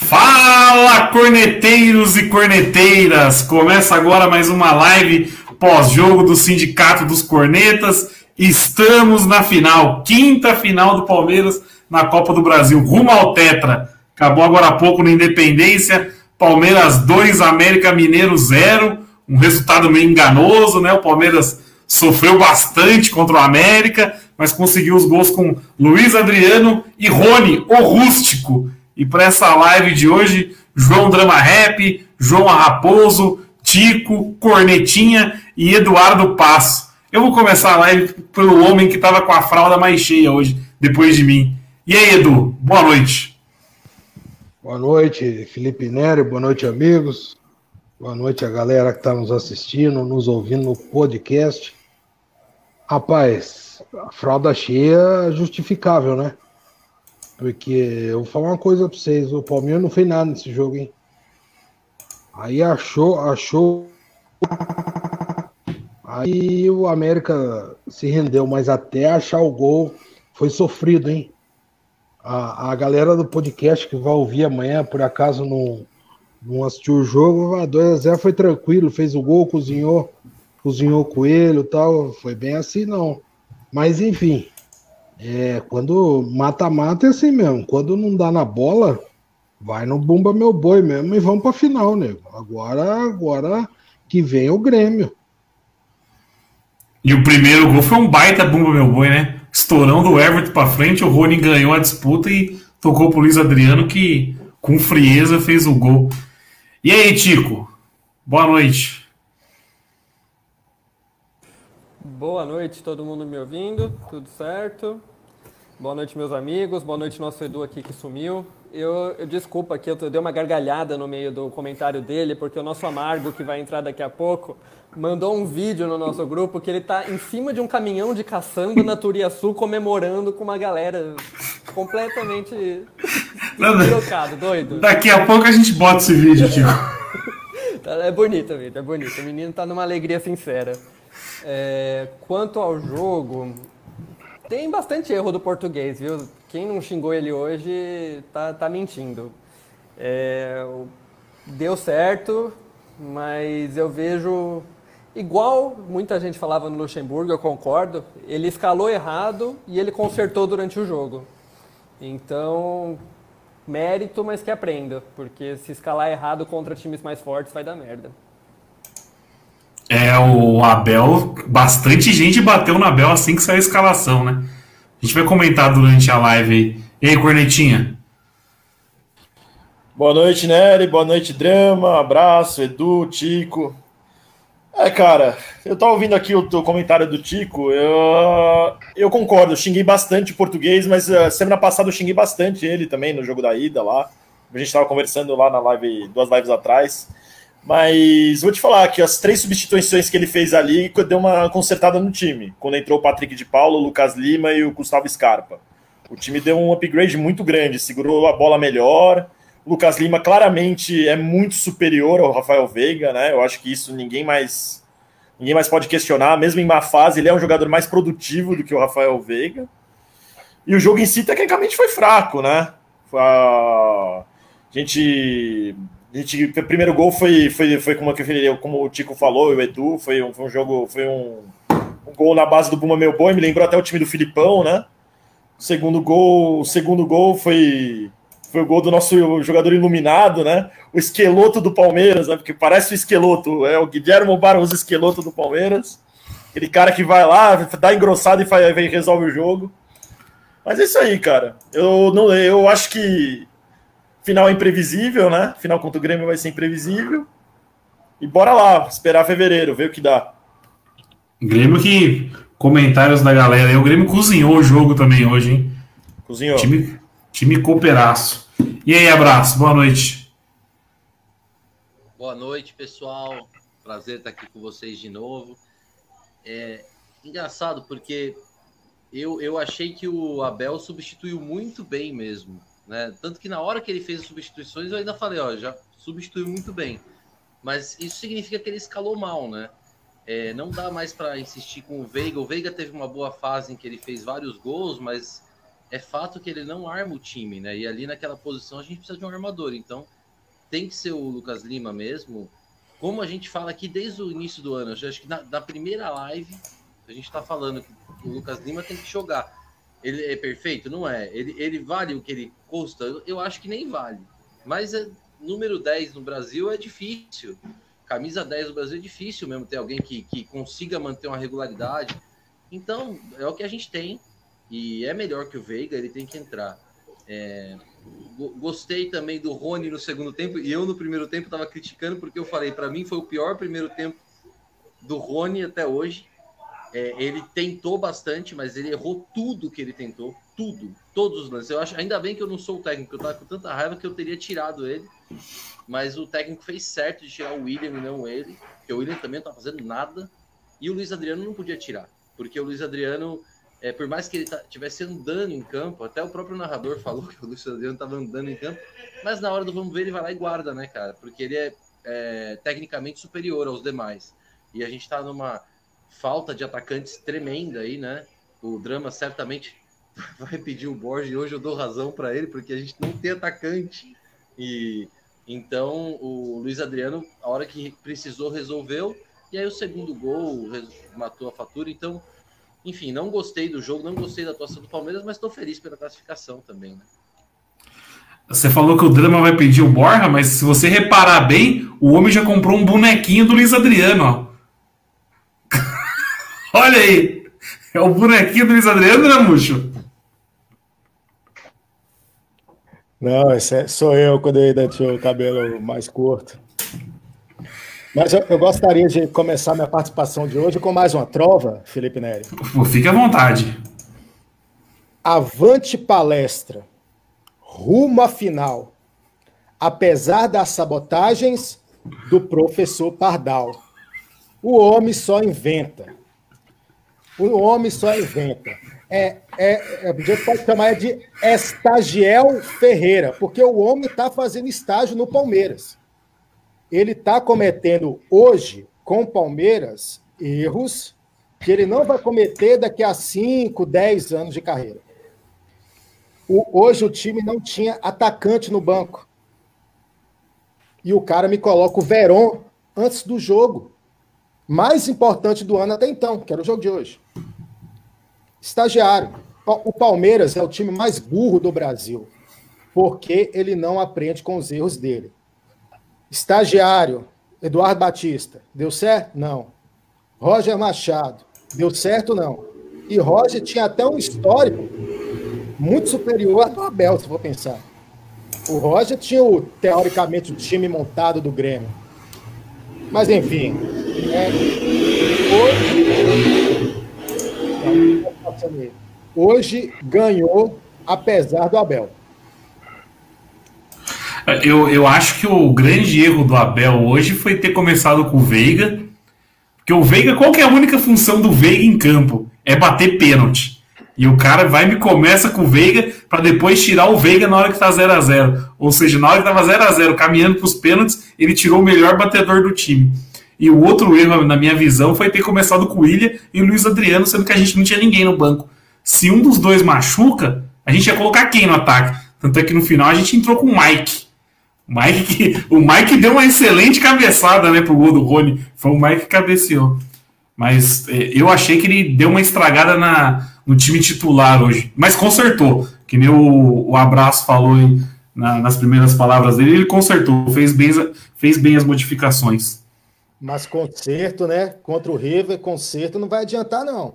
Fala, corneteiros e corneteiras! Começa agora mais uma live pós-jogo do Sindicato dos Cornetas. Estamos na final, quinta final do Palmeiras na Copa do Brasil, rumo ao Tetra. Acabou agora há pouco na Independência. Palmeiras 2, América Mineiro 0. Um resultado meio enganoso, né? O Palmeiras sofreu bastante contra o América, mas conseguiu os gols com Luiz Adriano e Rony, o rústico. E para essa live de hoje, João Drama Rap, João Raposo, Tico, Cornetinha e Eduardo Passo. Eu vou começar a live pelo homem que estava com a fralda mais cheia hoje, depois de mim. E aí, Edu, boa noite. Boa noite, Felipe Nery, boa noite, amigos. Boa noite a galera que está nos assistindo, nos ouvindo no podcast. Rapaz, a fralda cheia é justificável, né? Porque eu vou falar uma coisa pra vocês, o Palmeiras não fez nada nesse jogo, hein? Aí achou, achou. Aí o América se rendeu, mas até achar o gol foi sofrido, hein? A, a galera do podcast que vai ouvir amanhã, por acaso não, não assistiu o jogo, a 2x0 foi tranquilo, fez o gol, cozinhou, cozinhou coelho tal. Foi bem assim, não. Mas enfim, é, quando mata-mata é assim mesmo. Quando não dá na bola, vai no bumba meu boi mesmo e vamos pra final, nego. Agora, agora que vem o Grêmio. E o primeiro gol foi um baita bumba meu boi, né? Estourão do Everton pra frente, o Rony ganhou a disputa e tocou pro Luiz Adriano que com frieza fez o gol. E aí, Tico? Boa noite. Boa noite, todo mundo me ouvindo? Tudo certo? Boa noite, meus amigos. Boa noite, nosso Edu aqui que sumiu. Eu, eu desculpa aqui, eu dei uma gargalhada no meio do comentário dele, porque o nosso amargo, que vai entrar daqui a pouco, mandou um vídeo no nosso grupo que ele tá em cima de um caminhão de caçamba na Turiaçu comemorando com uma galera completamente trocado, doido. Daqui a pouco a gente bota esse vídeo, Tico. é bonito, vídeo, é bonito. O menino tá numa alegria sincera. É, quanto ao jogo, tem bastante erro do português, viu? Quem não xingou ele hoje tá, tá mentindo. É, deu certo, mas eu vejo igual muita gente falava no Luxemburgo, eu concordo. Ele escalou errado e ele consertou durante o jogo. Então, mérito, mas que aprenda, porque se escalar errado contra times mais fortes vai dar merda. É, o Abel, bastante gente bateu no Abel assim que saiu a escalação, né? A gente vai comentar durante a live aí. E aí, Cornetinha? Boa noite, Nery. Boa noite, Drama. Abraço, Edu, Tico. É, cara, eu tava ouvindo aqui o, o comentário do Tico. Eu, eu concordo, eu xinguei bastante o português, mas uh, semana passada eu xinguei bastante ele também no jogo da ida lá. A gente tava conversando lá na live, duas lives atrás. Mas vou te falar que as três substituições que ele fez ali deu uma consertada no time. Quando entrou o Patrick de Paulo, o Lucas Lima e o Gustavo Scarpa. O time deu um upgrade muito grande, segurou a bola melhor. O Lucas Lima claramente é muito superior ao Rafael Veiga, né? Eu acho que isso ninguém mais ninguém mais pode questionar. Mesmo em má fase, ele é um jogador mais produtivo do que o Rafael Veiga. E o jogo em si, tecnicamente, foi fraco, né? A gente a gente, o primeiro gol foi, foi, foi como, como o Tico falou, o Edu, foi um, foi um jogo, foi um, um, gol na base do Buma Meu Boi, me lembrou até o time do Filipão, né? O segundo gol, o segundo gol foi, foi o gol do nosso jogador iluminado, né? O esqueloto do Palmeiras, né? Porque parece o esqueloto, é o Guilherme Barros esqueloto do Palmeiras. Aquele cara que vai lá, dá engrossado e faz, resolve o jogo. Mas é isso aí, cara. Eu, não, eu acho que Final é imprevisível, né? Final contra o Grêmio vai ser imprevisível. E bora lá, esperar fevereiro, ver o que dá. Grêmio que. Comentários da galera. O Grêmio cozinhou o jogo também hoje, hein? Cozinhou. Time, Time cooperaço. E aí, abraço, boa noite. Boa noite, pessoal. Prazer estar aqui com vocês de novo. É engraçado porque eu, eu achei que o Abel substituiu muito bem mesmo. Né? Tanto que na hora que ele fez as substituições, eu ainda falei, ó, já substituiu muito bem. Mas isso significa que ele escalou mal, né? É, não dá mais para insistir com o Veiga. O Veiga teve uma boa fase em que ele fez vários gols, mas é fato que ele não arma o time, né? E ali naquela posição a gente precisa de um armador. Então tem que ser o Lucas Lima mesmo. Como a gente fala aqui desde o início do ano, acho que na, na primeira live a gente está falando que o Lucas Lima tem que jogar. Ele é perfeito? Não é. Ele, ele vale o que ele custa? Eu, acho que nem vale. Mas é, número 10 no Brasil é difícil camisa 10 do Brasil é difícil mesmo ter alguém que, que consiga manter uma regularidade. Então, é o que a gente tem. E é melhor que o Veiga, ele tem que entrar. É, gostei também do Rony no segundo tempo. E eu, no primeiro tempo, estava criticando porque eu falei: para mim foi o pior primeiro tempo do Rony até hoje. É, ele tentou bastante, mas ele errou tudo que ele tentou. Tudo. Todos os lances. Eu acho, ainda bem que eu não sou o técnico, eu tava com tanta raiva que eu teria tirado ele mas o técnico fez certo de tirar o William e não ele, porque o William também não tá fazendo nada, e o Luiz Adriano não podia tirar, porque o Luiz Adriano, é, por mais que ele estivesse tá, andando em campo, até o próprio narrador falou que o Luiz Adriano estava andando em campo, mas na hora do vamos ver ele vai lá e guarda, né, cara, porque ele é, é tecnicamente superior aos demais, e a gente está numa falta de atacantes tremenda aí, né, o Drama certamente vai pedir o Borges, e hoje eu dou razão para ele, porque a gente não tem atacante, e então, o Luiz Adriano, a hora que precisou, resolveu. E aí, o segundo gol matou a fatura. Então, enfim, não gostei do jogo, não gostei da atuação do Palmeiras, mas estou feliz pela classificação também. Né? Você falou que o Drama vai pedir o Borja, mas se você reparar bem, o homem já comprou um bonequinho do Luiz Adriano. Ó. Olha aí! É o bonequinho do Luiz Adriano, né, Muxo? Não, esse é, sou eu quando eu ainda tinha o cabelo mais curto. Mas eu, eu, gostaria de começar minha participação de hoje com mais uma trova, Felipe Neri. Fique à vontade. Avante palestra, rumo à final, apesar das sabotagens do professor Pardal. O homem só inventa. O homem só inventa é, é, é, a gente pode chamar de Estagiel Ferreira, porque o homem está fazendo estágio no Palmeiras. Ele está cometendo hoje, com o Palmeiras, erros que ele não vai cometer daqui a 5, 10 anos de carreira. O, hoje o time não tinha atacante no banco. E o cara me coloca o Veron antes do jogo. Mais importante do ano até então, que era o jogo de hoje. Estagiário. O Palmeiras é o time mais burro do Brasil, porque ele não aprende com os erros dele. Estagiário, Eduardo Batista, deu certo? Não. Roger Machado, deu certo? Não. E Roger tinha até um histórico muito superior ao do Abel, se for pensar. O Roger tinha, o, teoricamente, o time montado do Grêmio. Mas, enfim. É, hoje, Hoje ganhou, apesar do Abel. Eu, eu acho que o grande erro do Abel hoje foi ter começado com o Veiga. Porque o Veiga, qual que é a única função do Veiga em campo? É bater pênalti. E o cara vai e me começa com o Veiga para depois tirar o Veiga na hora que tá 0 a 0 Ou seja, na hora que tava 0 a 0 caminhando para os pênaltis, ele tirou o melhor batedor do time. E o outro erro, na minha visão, foi ter começado com o William e o Luiz Adriano, sendo que a gente não tinha ninguém no banco. Se um dos dois machuca, a gente ia colocar quem no ataque? Tanto é que no final a gente entrou com o Mike. O Mike, o Mike deu uma excelente cabeçada né, pro gol do Rony. Foi o Mike que cabeceou. Mas é, eu achei que ele deu uma estragada na, no time titular hoje. Mas consertou. Que nem o, o Abraço falou aí, na, nas primeiras palavras dele, ele consertou, fez bem, fez bem as modificações. Mas conserto, né? Contra o River, conserto não vai adiantar, não.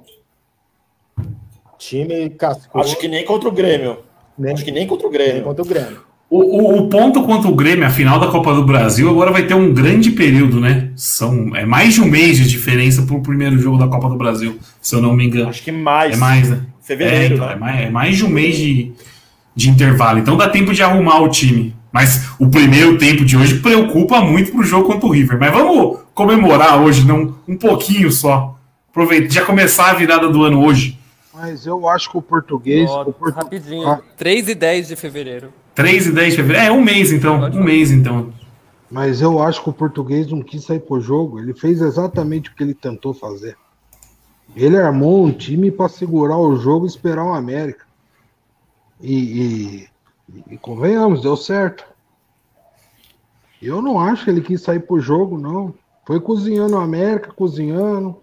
Time cascou. Acho que nem contra o Grêmio. Nem, Acho que nem contra o Grêmio. Nem contra o Grêmio. O, o, o, ponto contra o Grêmio, a final da Copa do Brasil, agora vai ter um grande período, né? São, é mais de um mês de diferença para o primeiro jogo da Copa do Brasil, se eu não me engano. Acho que mais. É mais, né? Fevereiro. É, então, né? é, mais, é mais de um mês de, de intervalo. Então dá tempo de arrumar o time. Mas o primeiro tempo de hoje preocupa muito pro jogo contra o River. Mas vamos comemorar hoje, não um pouquinho só. Aproveita, já começar a virada do ano hoje. Mas eu acho que o português. Ó, o portu... Rapidinho. Ah, 3 e 10 de fevereiro. 3 e 10 de fevereiro. É, um mês então. Pode Um falar. mês então. mas eu acho que o português não quis sair pro jogo. Ele fez exatamente o que ele tentou fazer. Ele armou um time para segurar o jogo e esperar o América. E, e- e convenhamos, deu certo. Eu não acho que ele quis sair pro jogo, não. Foi cozinhando o América, cozinhando.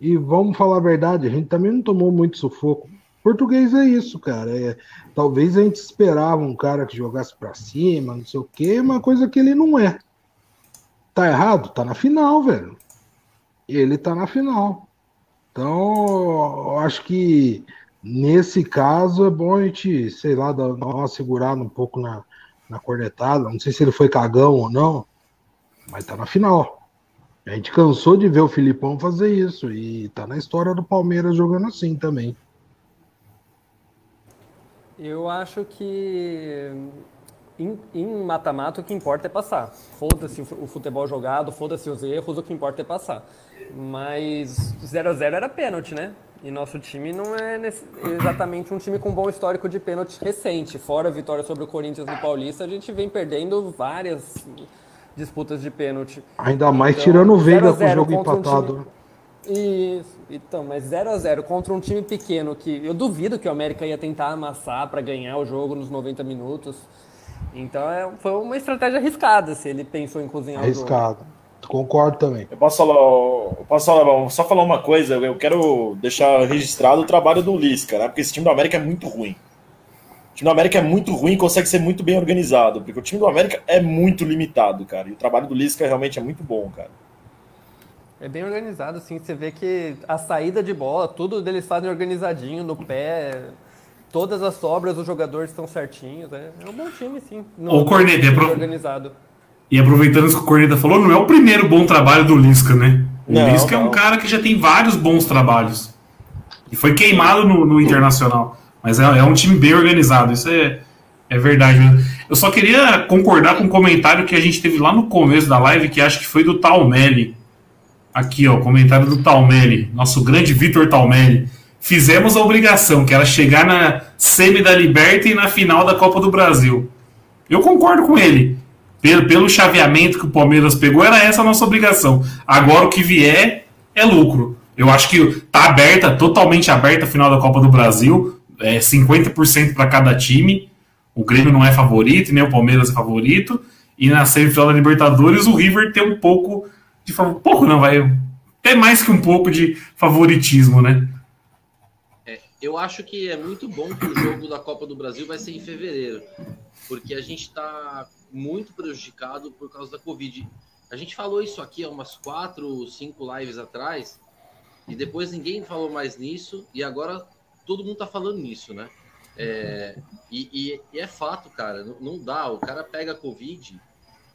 E vamos falar a verdade, a gente também não tomou muito sufoco. Português é isso, cara. É, talvez a gente esperava um cara que jogasse pra cima, não sei o quê, uma coisa que ele não é. Tá errado? Tá na final, velho. Ele tá na final. Então, acho que nesse caso é bom a gente, sei lá, dar uma segurada um pouco na, na cornetada. Não sei se ele foi cagão ou não, mas tá na final. A gente cansou de ver o Filipão fazer isso e tá na história do Palmeiras jogando assim também. Eu acho que em- mata-mata o que importa é passar. Foda-se o futebol jogado, foda-se os erros, o que importa é passar. Mas 0 a 0 era pênalti, né? E nosso time não é nesse- exatamente um time com bom histórico de pênalti recente. Fora a vitória sobre o Corinthians no Paulista, a gente vem perdendo várias disputas de pênalti. Ainda mais Então, tirando o 0 Veiga com o 0 jogo contra um empatado. time-? Isso, então, mas 0 a 0 contra um time pequeno que eu duvido que o América ia tentar amassar para ganhar o jogo nos 90 minutos. Então é, foi uma estratégia arriscada se ele pensou em cozinhar o jogo. Arriscado. Concordo também. Eu posso falar, eu posso falar, só falar uma coisa, eu quero deixar registrado o trabalho do Lisca, né? Porque esse time do América é muito ruim. O time do América é muito ruim e consegue ser muito bem organizado, porque o time do América é muito limitado, cara. E o trabalho do Lisca realmente é muito bom, cara. É bem organizado, assim, você vê que a saída de bola, tudo deles fazem organizadinho, no pé, todas as sobras dos jogadores estão certinhos. É, é um bom time, sim. No- Ô, Corneta, é pro- organizado. E aproveitando isso que o Corneta falou, não é o primeiro bom trabalho do Lisca, né? O Não, Lisca é um não. cara que já tem vários bons trabalhos. E foi queimado no, no Internacional. Mas é, é um time bem organizado, isso é, é verdade mesmo. Eu só queria concordar com um comentário que a gente teve lá no começo da live, que acho que foi do Talmelli. Aqui, ó, comentário do Talmelli, nosso grande Vitor Talmelli. Fizemos a obrigação, que era chegar na semi da Liberta e na final da Copa do Brasil. Eu concordo com ele. Pelo, pelo chaveamento que o Palmeiras pegou, era essa a nossa obrigação. Agora o que vier é lucro. Eu acho que tá aberta, totalmente aberta a final da Copa do Brasil. É 50% para cada time. O Grêmio não é favorito, nem o Palmeiras é favorito. E na semifinal da Libertadores, o River tem um pouco de pouco não, vai até mais que um pouco de favoritismo, né? Eu acho que é muito bom que o jogo da Copa do Brasil vai ser em fevereiro, porque a gente está muito prejudicado por causa da Covid. A gente falou isso aqui há umas quatro, cinco lives atrás, e depois ninguém falou mais nisso, e agora todo mundo tá falando nisso, né? É, e, e- e é fato, cara, não, não dá. O cara pega Covid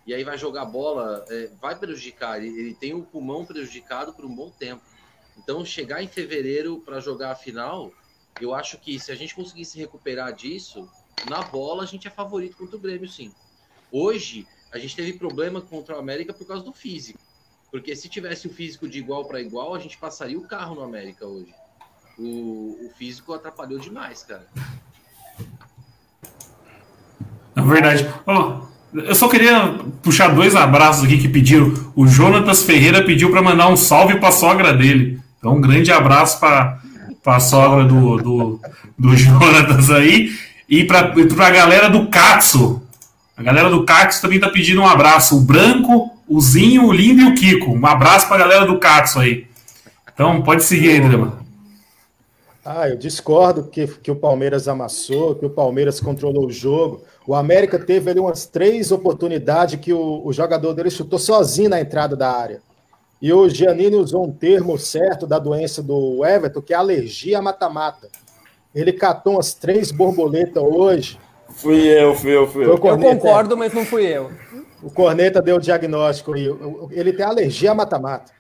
e aí vai jogar bola, é, vai prejudicar. Ele, ele tem o pulmão prejudicado por um bom tempo. Então, chegar em fevereiro para jogar a final, eu acho que se a gente conseguir se recuperar disso, na bola a gente é favorito contra o Grêmio, sim. Hoje, a gente teve problema contra o América por causa do físico. Porque se tivesse o físico de igual para igual, a gente passaria o carro no América hoje. O, o físico atrapalhou demais, cara. É verdade. Ó, eu só queria puxar dois abraços aqui que pediram. O Jonatas Ferreira pediu para mandar um salve para a sogra dele. Então, um grande abraço para a sogra do, do, do Jonatas aí. E para a galera do Katsu. A galera do Katsu também tá pedindo um abraço. O Branco, o Zinho, o Lindo e o Kiko. Um abraço para a galera do Katsu aí. Então, pode seguir aí, Drama. Ah, eu discordo que, que o Palmeiras amassou, que o Palmeiras controlou o jogo. O América teve ali umas três oportunidades que o, o jogador dele chutou sozinho na entrada da área. E o Giannini usou um termo certo da doença do Everton, que é alergia a mata-mata. Ele catou umas três borboletas hoje. Fui eu, fui eu, fui eu. Eu Corneta, concordo, mas não fui eu. o Corneta deu o diagnóstico aí. Ele tem alergia a mata-mata.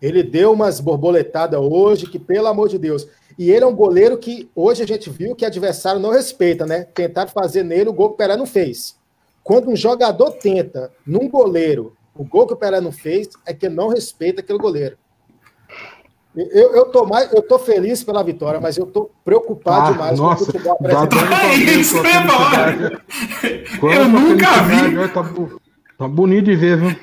Ele deu umas borboletadas hoje que, pelo amor de Deus. E ele é um goleiro que hoje a gente viu que o adversário não respeita, né? Tentaram fazer nele o gol que o Pelé não fez. Quando um jogador tenta num goleiro o gol que o Pelé não fez, é que não respeita aquele goleiro. Eu, eu, tô mais, eu tô feliz pela vitória, mas eu tô preocupado Ah, demais nossa, com o futebol brasileiro. até pra ver Isso é. Quando Eu nunca vi. Tá, tá bonito de ver, viu?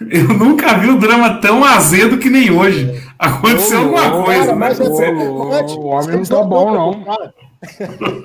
Eu nunca vi o drama tão azedo que nem hoje. Aconteceu Ô, alguma coisa, Cara, né? mas é Ô, preocupante. o homem não tá bom, não.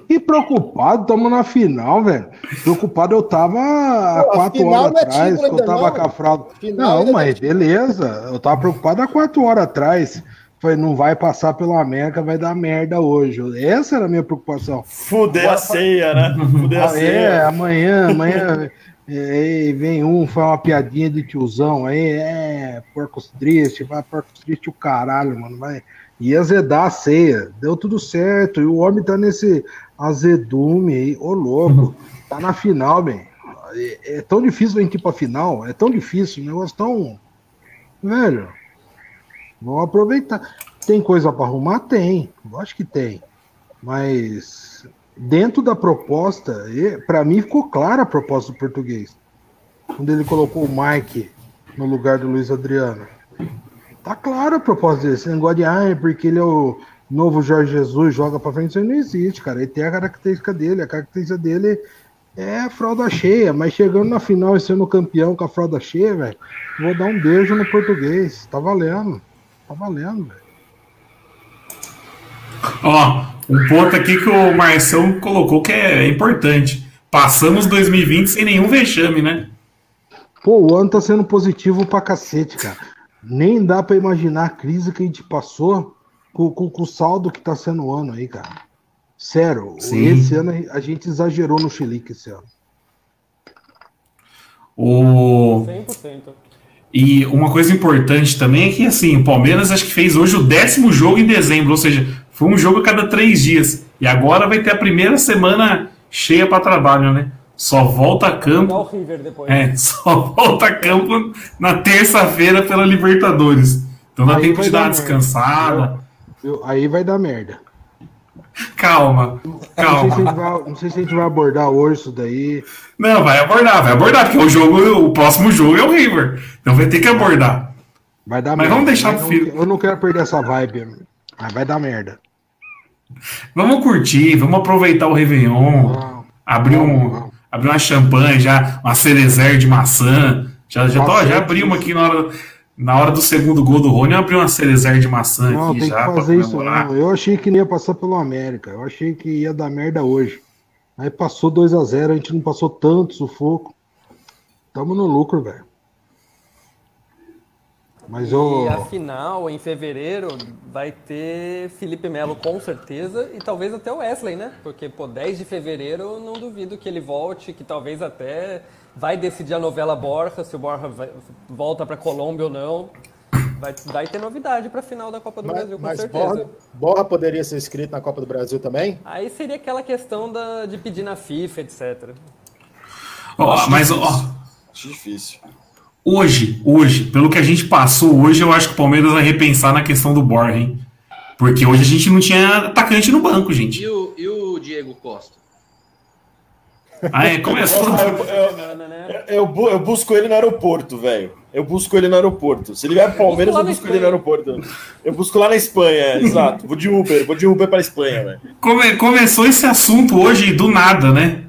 E preocupado, estamos na final, velho. Preocupado eu tava há quatro final horas é atrás, que eu tava não. com a fralda. Não, é mas beleza. Eu tava preocupado há quatro horas atrás. Falei, não vai passar pela América, vai dar merda hoje. Essa era a minha preocupação. Fuder a ceia, né? Fuder a é, ceia. amanhã, amanhã é, vem um, faz uma piadinha de tiozão aí, é, porcos tristes, vai porcos tristes o caralho, mano, vai. E azedar a ceia, deu tudo certo, e o homem tá nesse azedume aí, ô louco, tá na final, bem. É, é tão difícil a gente ir pra final, é tão difícil, o negócio tão. Velho, vamos aproveitar. Tem coisa pra arrumar? Tem, lógico que tem. Mas dentro da proposta, para mim ficou clara a proposta do português. Quando ele colocou o Mike no lugar do Luiz Adriano. Tá clara a proposta dele. Esse negócio de, ah, é porque ele é o novo Jorge Jesus, joga pra frente, isso aí não existe, cara. Ele tem a característica dele. A característica dele é a fralda cheia. Mas chegando na final e sendo campeão com a fralda cheia, velho, vou dar um beijo no português. Tá valendo. Tá valendo, velho. Ó, um ponto aqui que o Marção colocou que é importante. Passamos 2020 sem nenhum vexame, né? Pô, o ano tá sendo positivo pra cacete, cara. Nem dá pra imaginar a crise que a gente passou com, com- com o saldo que tá sendo o ano aí, cara. Sério, Sim. esse ano a gente exagerou no Chilique esse ano. O... 100%. E uma coisa importante também é que assim, o Palmeiras acho que fez hoje o décimo jogo em dezembro, ou seja, foi um jogo a cada três dias. E agora vai ter a primeira semana cheia para trabalho, né? Só volta a Igual o campo. Depois. É, só volta a campo na terça-feira pela Libertadores. Então dá Aí tempo de dar uma descansada. Eu- aí vai dar merda. Calma, Não sei, se calma. vai, não sei se a gente vai abordar hoje isso daí. Não, vai abordar, vai abordar, porque o jogo, o próximo jogo é o River. Então vai ter que abordar. Vai dar Mas merda. vamos deixar pro filho. Eu não quero perder essa vibe. Mas vai dar merda. Vamos curtir, vamos aproveitar o Réveillon. Abrir, um, abrir uma champanhe já, uma cerezer de maçã. Já, já, tô, já uma aqui na hora, na hora do segundo gol do Rony, eu abri uma cerezer de maçã Não, aqui tem já que fazer isso não. Eu achei que não ia passar pelo América. Eu achei que ia dar merda hoje. Aí passou 2 a 0 a gente não passou tanto sufoco. Tamo no lucro, velho. Mas eu. E a final, em fevereiro, vai ter Felipe Melo com certeza e talvez até o Wesley, né? Porque, pô, 10 de fevereiro eu não duvido que ele volte, que talvez até vai decidir a novela Borja, se o Borja vai- volta pra Colômbia ou não. Vai, vai ter novidade pra final da Copa do Mas, Brasil, com mas certeza. Borra, Borra poderia ser inscrito na Copa do Brasil também? Aí seria aquela questão da, de pedir na FIFA, etc. Ó, mas ó, Acho difícil. Hoje, hoje, pelo que a gente passou hoje, eu acho que o Palmeiras vai repensar na questão do Borja, hein? Porque hoje a gente não tinha atacante no banco, gente. E o, e o Diego Costa? Aí começou. Eu, eu- Semana, né? eu bu- eu busco ele no aeroporto, velho. Eu busco ele no aeroporto. Se ele vier pro Palmeiras, eu na busco ele no aeroporto. Eu busco lá na Espanha, é, exato. Vou de Uber, vou de Uber pra Espanha, velho. Come- começou esse assunto hoje do nada, né?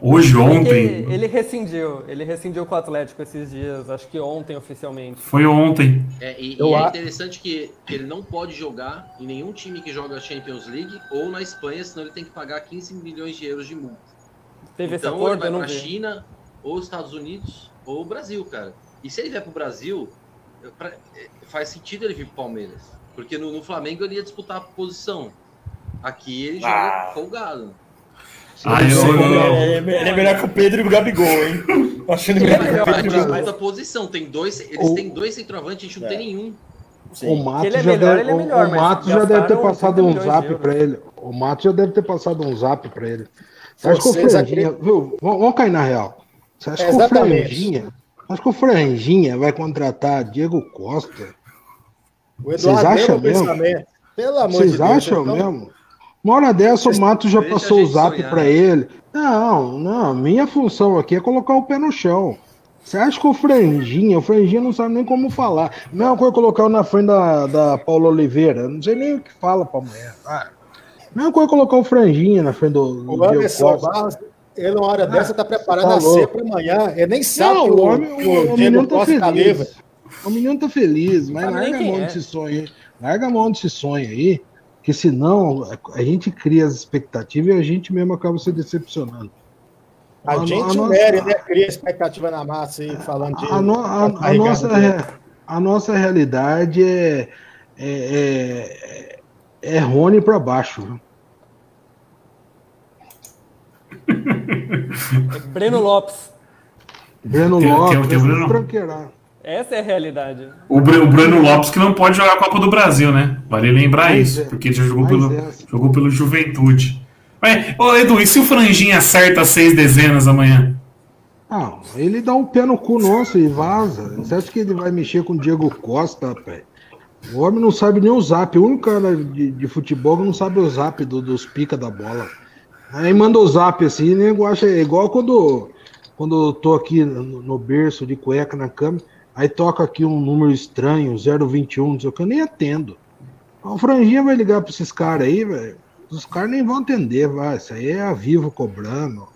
Hoje, Porque ontem. ele rescindiu, ele rescindiu com o Atlético esses dias, acho que ontem oficialmente. Foi ontem. É, e, Eu e é interessante que ele não pode jogar em nenhum time que joga Champions League ou na Espanha, senão ele tem que pagar 15 milhões de euros de multa. Teve esse então acordo, ele vai eu não pra vi. China, ou Estados Unidos, ou Brasil, cara. E se ele vier pro Brasil, pra- é, faz sentido ele vir pro Palmeiras. Porque no, no Flamengo ele ia disputar a posição. Aqui ele joga Ah. folgado. Ah, eu, eu- É, ele é melhor que o Pedro e o Gabigol, hein? Tô achando ele Ele melhor que o Pedro e o Gabigol. a posição. Tem dois, eles O- têm dois centroavantes, a gente não É. tem nenhum. Sim. O Matos ele é já melhor, deve, ele é melhor, o mas Matos já deve ter passado 30 um zap euros. pra ele. O Matos já deve ter passado um zap pra ele. Você acha que o Vocês Franjinha. Viu, vamos cair na real. Você acha É, que o. Franjinha. Acho que o Franjinha vai contratar Diego Costa. O Vocês Eduardo acham lembra o mesmo? Pelo amor Vocês de Deus. Vocês acham então... mesmo? Uma hora dessa o Mato já passou o zap para ele. Não, não, minha função aqui é colocar o pé no chão. Você acha que o Franjinha, o Franjinha não sabe nem como falar. Mesma coisa colocar na frente da, da Paula Oliveira. Não sei nem o que fala pra mulher. Ah, mesma coisa colocar o Franjinha na frente do. O Anderson Barros, ele, uma hora ah, dessa, tá preparando a ceia pra amanhã. Ele nem sabe não, o, homem, o, o, o menino tá feliz. O menino tá feliz, mas larga a mão é. desse sonho aí. Larga a mão desse sonho aí, que senão a gente cria as expectativas e a gente mesmo acaba se decepcionando. A, a gente, a né, cria expectativa na massa aí, falando de. A, no, a, a nossa, a nossa realidade é, é, é, é Rony para baixo. Breno Lopes. Breno tem, Lopes, tem, tem Breno... Essa é a realidade. O, Breno Lopes que não pode jogar a Copa do Brasil, né? Vale lembrar mais isso, é, porque ele já jogou pelo, é. jogou pelo Juventude. Mas, ô Edu, e se o Franjinha acerta seis dezenas amanhã? Não, ele dá um pé no cu nosso e vaza. Você acha que ele vai mexer com o Diego Costa, rapaz? O homem não sabe nem o zap. O único cara de, de futebol que não sabe o zap do, dos pica da bola. Aí manda o zap assim, o nego acha é igual quando, quando eu tô aqui no, no berço de cueca na cama, aí toca aqui um número estranho, 021, não sei o que, eu nem atendo. O Franjinha vai ligar pra esses caras aí, velho. Os caras nem vão atender, vai. Isso aí é a Vivo cobrando.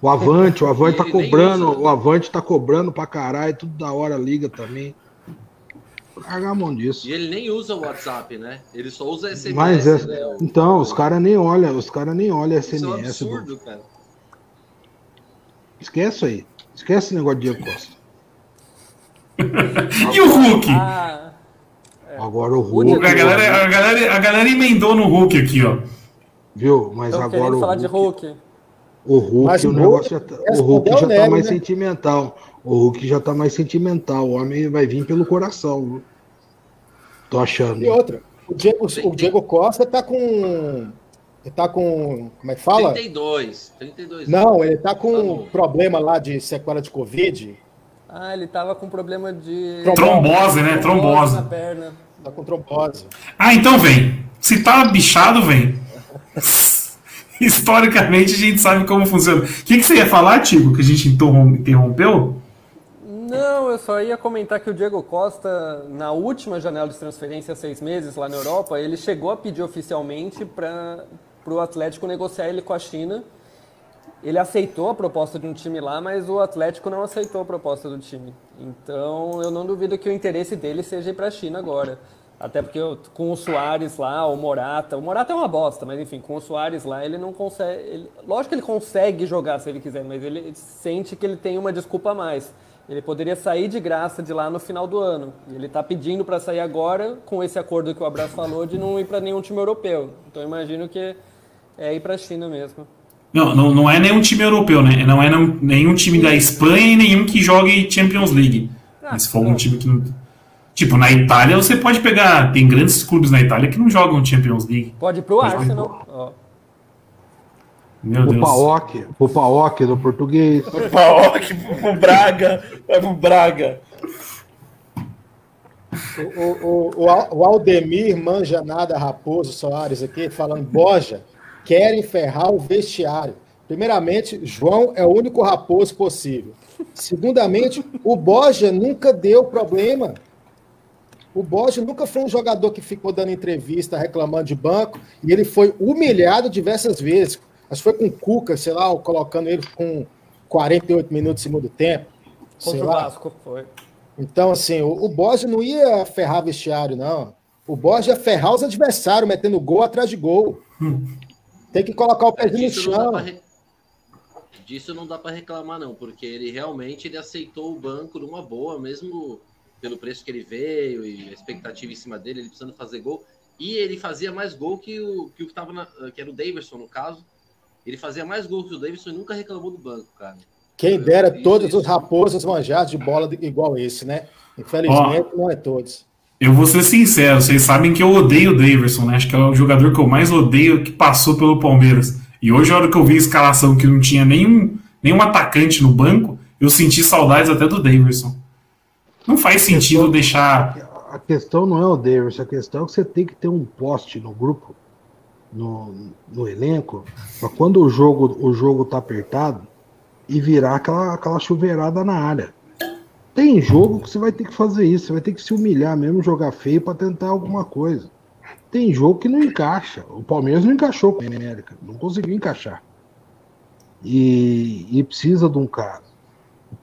O Avante, o Avante tá cobrando, o Avante tá cobrando pra caralho, tudo da hora liga também. Larga a mão disso. E ele nem usa o WhatsApp, né? Ele só usa SMS. Mas é, né? Então, os caras nem olham, os caras nem olham SMS. Isso é um absurdo, do... cara. Esquece aí. Esquece esse negócio de Diego Costa. e o Hulk? Ah, é. Agora o Hulk. A galera, a, galera, a galera emendou no Hulk aqui, ó. Viu? Mas Tô agora o falar Hulk, de Hulk. O Hulk, Mas o negócio já tá, o Hulk já tá mais né? sentimental. O Hulk já tá mais sentimental. O homem vai vir pelo coração. Viu? Tô achando. E outra, o Diego, o Diego Costa tá com. Ele tá com. Como é que fala? 32. 32 Não, ele tá com um problema lá de sequela de Covid. Ah, ele tava com problema de. Trombose, né? Trombose. Na perna. Tá com trombose. Ah, então vem. Se tá bichado, vem. Historicamente a gente sabe como funciona. O que, que você ia falar, Tico, que a gente interrompeu? Não, eu só ia comentar que o Diego Costa, na última janela de transferência, seis meses lá na Europa, ele chegou a pedir oficialmente para o Atlético negociar ele com a China. Ele aceitou a proposta de um time lá, mas o Atlético não aceitou a proposta do time. Então eu não duvido que o interesse dele seja ir para a China agora. Até porque com o Soares lá, o Morata, o Morata é uma bosta, mas enfim, com o Soares lá, ele não consegue. Ele, lógico que ele consegue jogar se ele quiser, mas ele sente que ele tem uma desculpa a mais. Ele poderia sair de graça de lá no final do ano. Ele está pedindo para sair agora, com esse acordo que o Abraço falou, de não ir para nenhum time europeu. Então imagino que é ir para a China mesmo. Não, não, não é nenhum time europeu, né? Não é nenhum time da Espanha e nenhum que jogue Champions League. Ah, Mas se for algum time que não. Tipo, na Itália você pode pegar. Tem grandes clubes na Itália que não jogam Champions League. Pode ir pro Arsenal. Ó. Meu Deus. O Paok, o Paok do português. O Paok pro Braga. Vai pro Braga. O, o, o, o Aldemir manja nada Raposo Soares aqui, falando Boja, querem ferrar o vestiário. Primeiramente, João é o único raposo possível. Segundamente, o Boja nunca deu problema. O Borges nunca foi um jogador que ficou dando entrevista reclamando de banco e ele foi humilhado diversas vezes. Acho que foi com o Cuca, sei lá, colocando ele com 48 minutos de segundo tempo. Contra o Vasco, foi. Então, assim, o, o Borges não ia ferrar vestiário, não. O Borges ia ferrar os adversários, metendo gol atrás de gol. Hum. Tem que colocar o pé no chão. Re... Disso não dá para reclamar, não, porque ele realmente ele aceitou o banco numa boa, mesmo pelo preço que ele veio e a expectativa em cima dele, ele precisando fazer gol. E ele fazia mais gol que o que o tava na, que era o Davidson no caso. Ele fazia mais gol que o Davidson e nunca reclamou do banco, cara. Quem dera isso, todos isso. os raposas manjados de bola igual esse, né? Infelizmente Ó, não é todos. Eu vou ser sincero, vocês sabem que eu odeio o Davidson, né? Acho que é o jogador que eu mais odeio que passou pelo Palmeiras. E hoje, a hora que eu vi a escalação que não tinha nenhum, nenhum atacante no banco, eu senti saudades até do Davidson. Não faz sentido deixar a questão não é o Davis, a questão é que você tem que ter um poste no grupo, no, no elenco, para quando o jogo, o jogo tá apertado e virar aquela, aquela chuveirada na área. Tem jogo que você vai ter que fazer isso, você vai ter que se humilhar mesmo, jogar feio para tentar alguma coisa. Tem jogo que não encaixa. O Palmeiras não encaixou com a América, não conseguiu encaixar. E, e precisa de um cara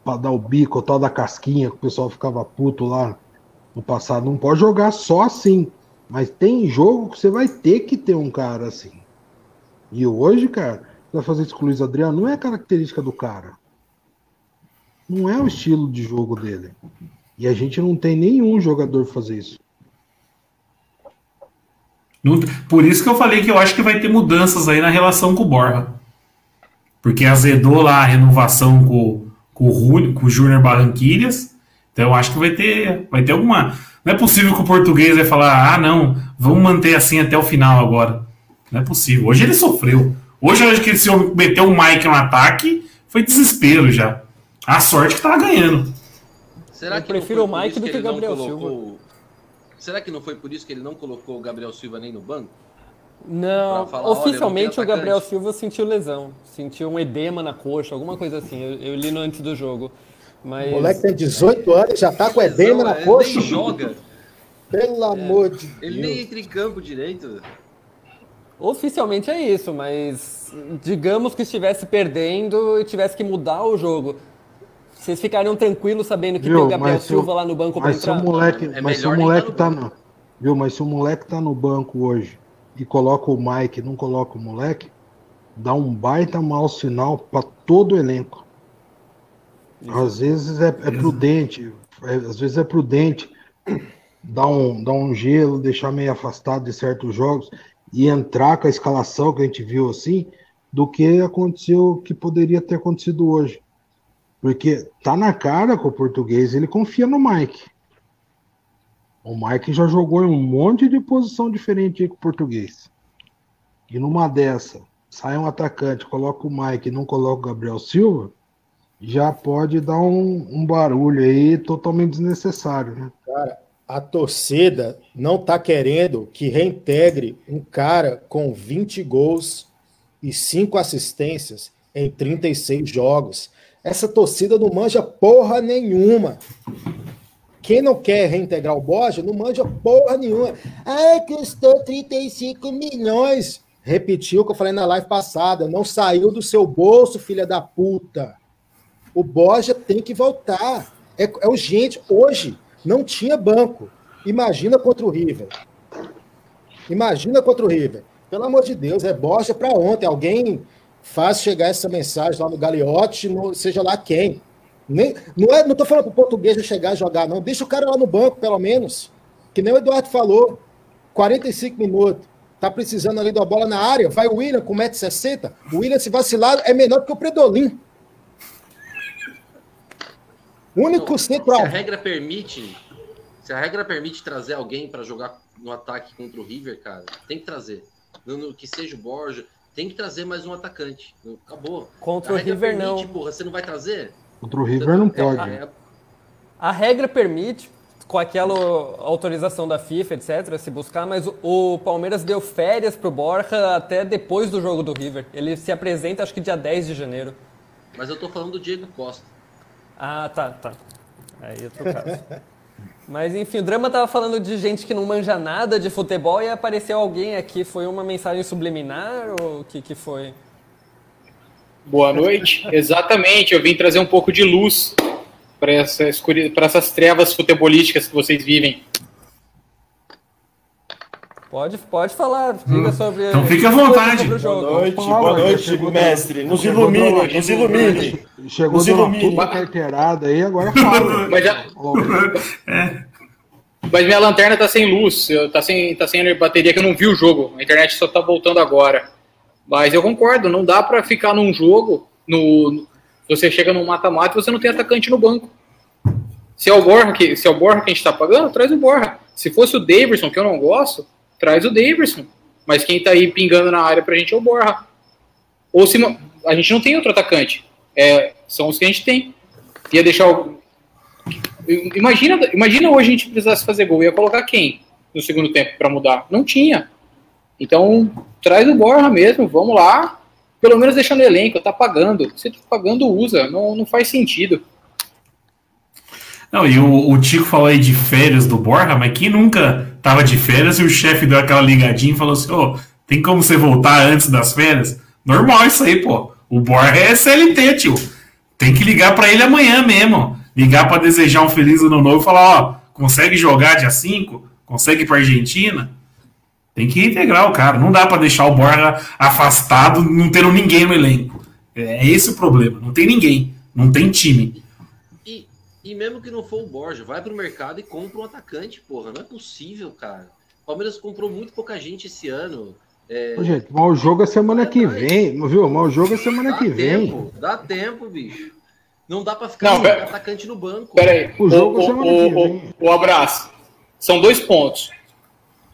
para dar o bico, o tal da casquinha, que o pessoal ficava puto lá no passado. Não pode jogar só assim. Mas tem jogo que você vai ter que ter um cara assim. E hoje, cara, vai fazer isso com o Luiz Adriano, não é característica do cara. Não é o estilo de jogo dele. E a gente não tem nenhum jogador fazer isso. Por isso que eu falei que eu acho que vai ter mudanças aí na relação com o Borja. Porque azedou lá a renovação com, com o com o Júnior Barranquilhas. Então eu acho que vai ter, vai ter alguma. Não é possível que o português vai falar, ah, não, vamos manter assim até o final agora. Não é possível. Hoje ele sofreu. Hoje eu acho que se meteu o Mike no ataque, foi desespero já. A sorte que tava ganhando. Será eu que prefiro o Mike do que o Gabriel colocou... Silva. Será que não foi por isso que ele não colocou o Gabriel Silva nem no banco? Não, falar, oficialmente o Gabriel Silva sentiu lesão, sentiu um edema na coxa, alguma coisa assim. Eu, eu li no antes do jogo. Mas... O moleque tem 18 anos, já tá com edema na coxa. Ele nem joga. Pelo é, amor de Deus. Ele nem entra em campo direito. Oficialmente é isso, mas digamos que estivesse perdendo e tivesse que mudar o jogo. Vocês ficariam tranquilos sabendo que viu, tem o Gabriel Silva lá no banco para entrar? Moleque, é mas se o moleque tá no, viu, mas se o moleque tá no banco hoje e coloca o Mike, não coloca o moleque, dá um baita mau sinal para todo o elenco. Às vezes é, é prudente, é, às vezes é prudente dar um, dar um gelo, deixar meio afastado de certos jogos e entrar com a escalação que a gente viu assim, do que aconteceu, que poderia ter acontecido hoje. Porque tá na cara com o português, ele confia no Mike. O Mike já jogou em um monte de posição diferente com o português. E numa dessa, sai um atacante, coloca o Mike e não coloca o Gabriel Silva, já pode dar um, um barulho aí totalmente desnecessário, né? Cara, a torcida não tá querendo que reintegre um cara com 20 gols e 5 assistências em 36 jogos. Essa torcida não manja porra nenhuma. Quem não quer reintegrar o Borja não manja porra nenhuma. Ah, custou 35 milhões. Repetiu o que eu falei na live passada. Não saiu do seu bolso, filha da puta. O Borja tem que voltar. É, é urgente. Hoje não tinha banco. Imagina contra o River. Imagina contra o River. Pelo amor de Deus, é Borja para ontem. Alguém faz chegar essa mensagem lá no Gagliotti, no, seja lá quem. Nem, não é, não tô falando pro português chegar e jogar, não. Deixa o cara lá no banco, pelo menos. Que nem o Eduardo falou. 45 minutos. Tá precisando ali da bola na área. Vai o William com 1,60m. O William, se vacilar, é menor que o Predolin. Único centro. Se a regra permite. Se a regra permite trazer alguém para jogar no ataque contra o River, cara, tem que trazer. Que seja o Borja tem que trazer mais um atacante. Acabou. Contra o River permite, não. Porra, você não vai trazer? Contra o River não pode. A, a regra permite, com aquela autorização da FIFA, etc., se buscar, mas o Palmeiras deu férias pro Borja até depois do jogo do River. Ele se apresenta, acho que dia 10 de janeiro. Mas eu tô falando do Diego Costa. Ah, tá, tá. Aí eu tô caso. Mas enfim, o drama tava falando de gente que não manja nada de futebol e apareceu alguém aqui. Foi uma mensagem subliminar ou o que, que foi? Boa noite. Exatamente, eu vim trazer um pouco de luz para essa para essas trevas futebolísticas que vocês vivem. Pode, pode falar, diga hum. sobre. Então fique à vontade. Boa noite, boa noite, mestre. Nos ilumine, nos ilumine. Chegou nos ilumine. Uma carteirada aí, agora fala. Mas, já... é. Mas minha lanterna tá sem luz, tá sem, tá sem bateria que eu não vi o jogo. A internet só tá voltando agora. Mas eu concordo, não dá para ficar num jogo, no, você chega num mata-mata e você não tem atacante no banco. Se é o Borja que, se é o Borja que a gente tá pagando, traz o Borja. Se fosse o Davidson, que eu não gosto, traz o Davidson. Mas quem tá aí pingando na área pra gente é o Borja. Ou se a gente não tem outro atacante. É, são os que a gente tem. Ia deixar o. Imagina, imagina hoje a gente precisasse fazer gol. Ia colocar quem no segundo tempo para mudar? Não tinha. Então, traz o Borja mesmo, vamos lá. Pelo menos deixando o elenco, tá pagando. Se tá pagando, usa. Não, não faz sentido. Não, e o, o Tico falou aí de férias do Borja, mas quem nunca tava de férias e o chefe deu aquela ligadinha e falou assim: ô, oh, tem como você voltar antes das férias? Normal isso aí, pô. O Borja é CLT, tio. Tem que ligar para ele amanhã mesmo. Ligar para desejar um feliz ano novo e falar: ó, consegue jogar dia 5? Consegue ir pra Argentina? Tem que integrar o cara. Não dá para deixar o Borja afastado, não tendo ninguém no elenco. É esse o problema. Não tem ninguém. Não tem time. E mesmo que não for o Borja, vai pro mercado e compra um atacante, porra. Não é possível, cara. O Palmeiras comprou muito pouca gente esse ano. É... Ô, gente, mal jogo é semana que vem, viu? Mal jogo é semana dá que tempo, vem. Dá tempo, bicho. Não dá pra ficar não, atacante no banco. Peraí, o jogo o, é semana o, que vem. O, o abraço. São dois pontos.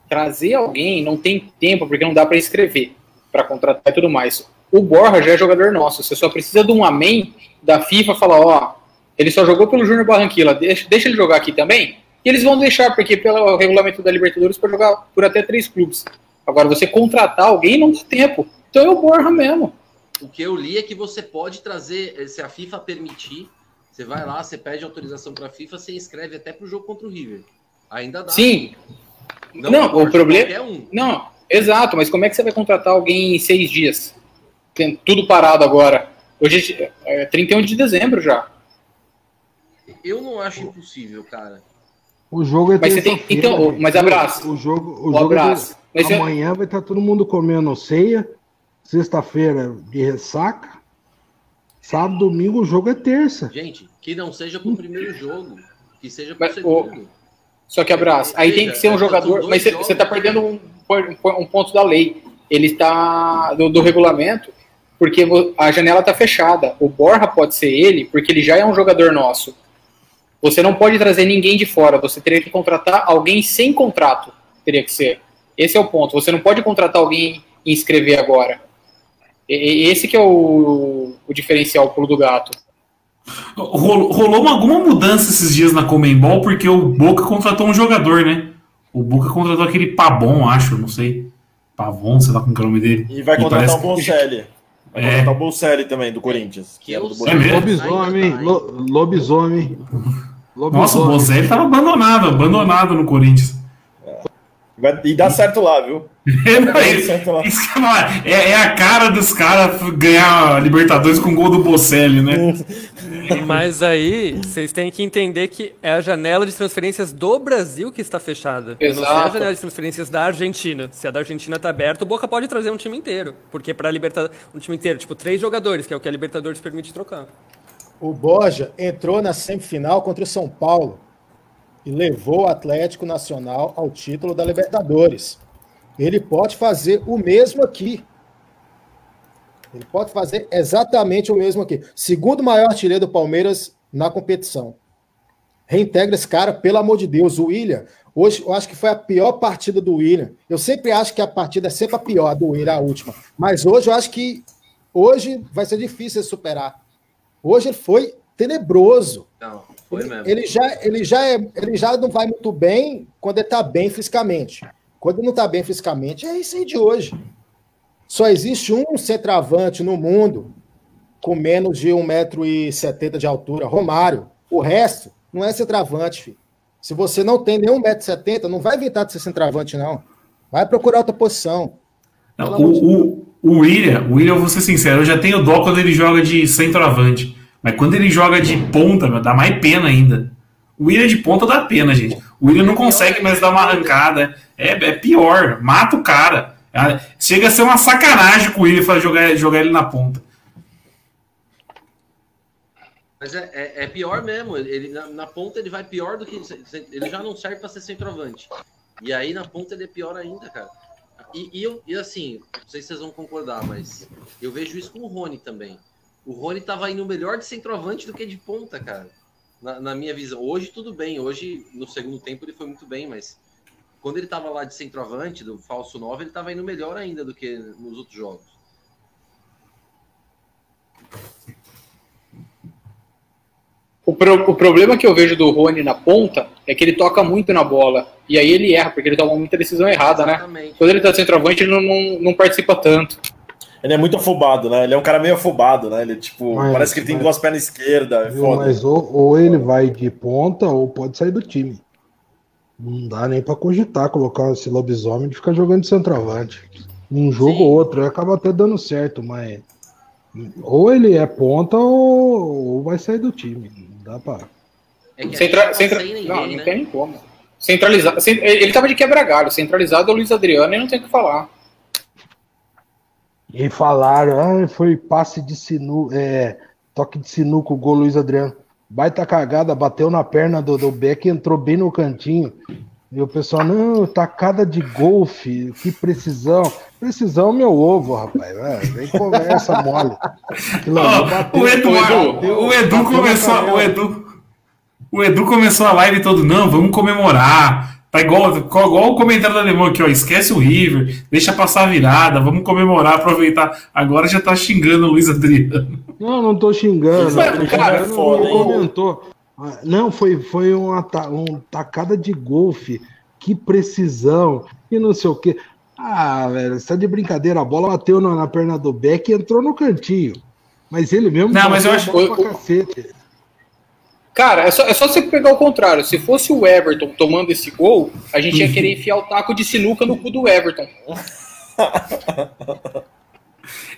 Trazer alguém não tem tempo, porque não dá para escrever, para contratar e tudo mais. O Borja já é jogador nosso. Você só precisa de um amém da FIFA falar, ó, ele só jogou pelo Júnior Barranquilla, deixa, deixa ele jogar aqui também. E eles vão deixar, porque pelo regulamento da Libertadores pode jogar por até três clubes. Agora, você contratar alguém não dá tempo. Então é o Borja mesmo. O que eu li é que você pode trazer, se a FIFA permitir, você vai lá, você pede autorização para a FIFA, você inscreve até para o jogo contra o River. Ainda dá. Sim. Não, não o problema. Um. Não, exato, mas como é que você vai contratar alguém em seis dias? Tem tudo parado agora. Hoje é 31 de dezembro já. Eu não acho impossível, cara. O jogo é mas tem, Então, mas abraço. O, jogo, o, o jogo é abraço. É, amanhã eu... vai estar todo mundo comendo ceia. Sexta-feira de ressaca. Sábado, domingo, o jogo é terça. Gente, que não seja pro primeiro jogo. Que seja pro mas, segundo. O... Só que abraço. Aí tem que ser um jogador. Mas você está perdendo um, um, ponto da lei. Ele está. Do, do regulamento porque a janela está fechada. O Borja pode ser ele, porque ele já é um jogador nosso. Você não pode trazer ninguém de fora, você teria que contratar alguém sem contrato, teria que ser. Esse é o ponto. Você não pode contratar alguém e inscrever agora. E, esse que é o, o diferencial pulo do gato. Rolou, rolou alguma mudança esses dias na Comembol porque o Boca contratou um jogador, né? O Boca contratou aquele Pabon, acho, não sei. Pavon, sei lá como é o nome dele. E vai contratar o Boncelli. Vai é. contratar o Bolselli também, do Corinthians. Que, era do é mesmo? Lobisomem, lo, lobisomem. Nossa, o Bozelli tava abandonado, abandonado no Corinthians. É. E dá certo lá, viu? É, é, é, a cara dos caras ganhar Libertadores com gol do Bocelli, né? Mas aí, vocês têm que entender que é a janela de transferências do Brasil que está fechada. Exato. Não é a janela de transferências da Argentina. Se a da Argentina está aberta, o Boca pode trazer um time inteiro. Porque para Libertadores, um time inteiro, tipo, três jogadores, que é o que a Libertadores permite trocar o Borja entrou na semifinal contra o São Paulo e levou o Atlético Nacional ao título da Libertadores. Ele pode fazer o mesmo aqui. Ele pode fazer exatamente o mesmo aqui. Segundo maior artilheiro do Palmeiras na competição. Reintegra esse cara, pelo amor de Deus. O William, hoje eu acho que foi a pior partida do William. Eu sempre acho que a partida é sempre a pior do William, a última. Mas hoje eu acho que hoje vai ser difícil superar. Hoje ele foi tenebroso. Não, foi mesmo. Ele já, ele já, é, ele já não vai muito bem quando ele está bem fisicamente. Quando ele não está bem fisicamente, é isso aí de hoje. Só existe um centroavante no mundo com menos de 1,70m de altura, Romário. O resto não é centroavante, filho. Se você não tem nenhum 1,70m, não vai inventar de ser centroavante, não. Vai procurar outra posição. Não, o, o, o William, o William, vou ser sincero, eu já tenho dó quando ele joga de centroavante. Mas quando ele joga de ponta, meu, dá mais pena ainda. O William de ponta dá pena, gente. O William não consegue mais dar uma arrancada. É, é pior. Mata o cara. É, chega a ser uma sacanagem com o William jogar, jogar ele na ponta. Mas é, é, é pior mesmo. Ele, na, na, ponta ele vai pior do que. Ele já não serve para ser centroavante. E aí na ponta ele é pior ainda, cara. E, e, eu, e assim, não sei se vocês vão concordar, mas eu vejo isso com o Rony também. O Rony tava indo melhor de centroavante do que de ponta, cara. Na, na, minha visão. Hoje tudo bem. Hoje, no segundo tempo, ele foi muito bem, mas quando ele tava lá de centroavante, do falso 9, ele tava indo melhor ainda do que nos outros jogos. O, pro- o problema que eu vejo do Rony na ponta é que ele toca muito na bola. E aí ele erra, porque ele toma muita decisão errada, né? Exatamente. Quando ele tá centroavante, ele não, não, não participa tanto. Ele é muito afobado, né? Ele é um cara meio afobado, né? Ele, tipo, Mas- parece que ele tem mas- duas pernas esquerdas. É Viu? Mas ou, ou ele vai de ponta ou pode sair do time. Não dá nem pra cogitar colocar esse lobisomem de ficar jogando de centroavante. Um jogo Sim. ou outro, aí acaba até dando certo, mas ou ele é ponta ou, ou vai sair do time. Não dá pra. É Centra, centra- não, ninguém, não né? tem nem como. Centralizado. cent- Ele tava de quebra-galho. Centralizado é o Luiz Adriano e não tem o que falar. E falaram, ah, foi passe de sinuca, é, toque de sinuca, o gol Luiz Adriano. Baita cagada, bateu na perna do, do Beck e entrou bem no cantinho. E o pessoal, não, tacada de golfe, que precisão. Precisão, meu ovo, rapaz. É, vem conversa mole. Ali Ó, bateu- o Edu, bateu- o Edu começou, o Edu, o Edu começou a live todo, não, vamos comemorar. Tá igual, igual o comentário do alemão aqui, ó, esquece o River, deixa passar a virada, vamos comemorar, aproveitar. Agora já tá xingando o Luiz Adriano. Não, não tô xingando. Mas, tô cara, xingando, foda, ele hein? comentou. Não, foi, foi uma, ta- um tacada de golfe. Que precisão. E não sei o quê. Ah, velho, você tá de brincadeira. A bola bateu na, na perna do Beck e entrou no cantinho. Mas ele mesmo Não, mas eu acho- cacete. Cara, é só, é só você pegar o contrário. Se fosse o Everton tomando esse gol, a gente ia querer enfiar o taco de sinuca no cu do Everton.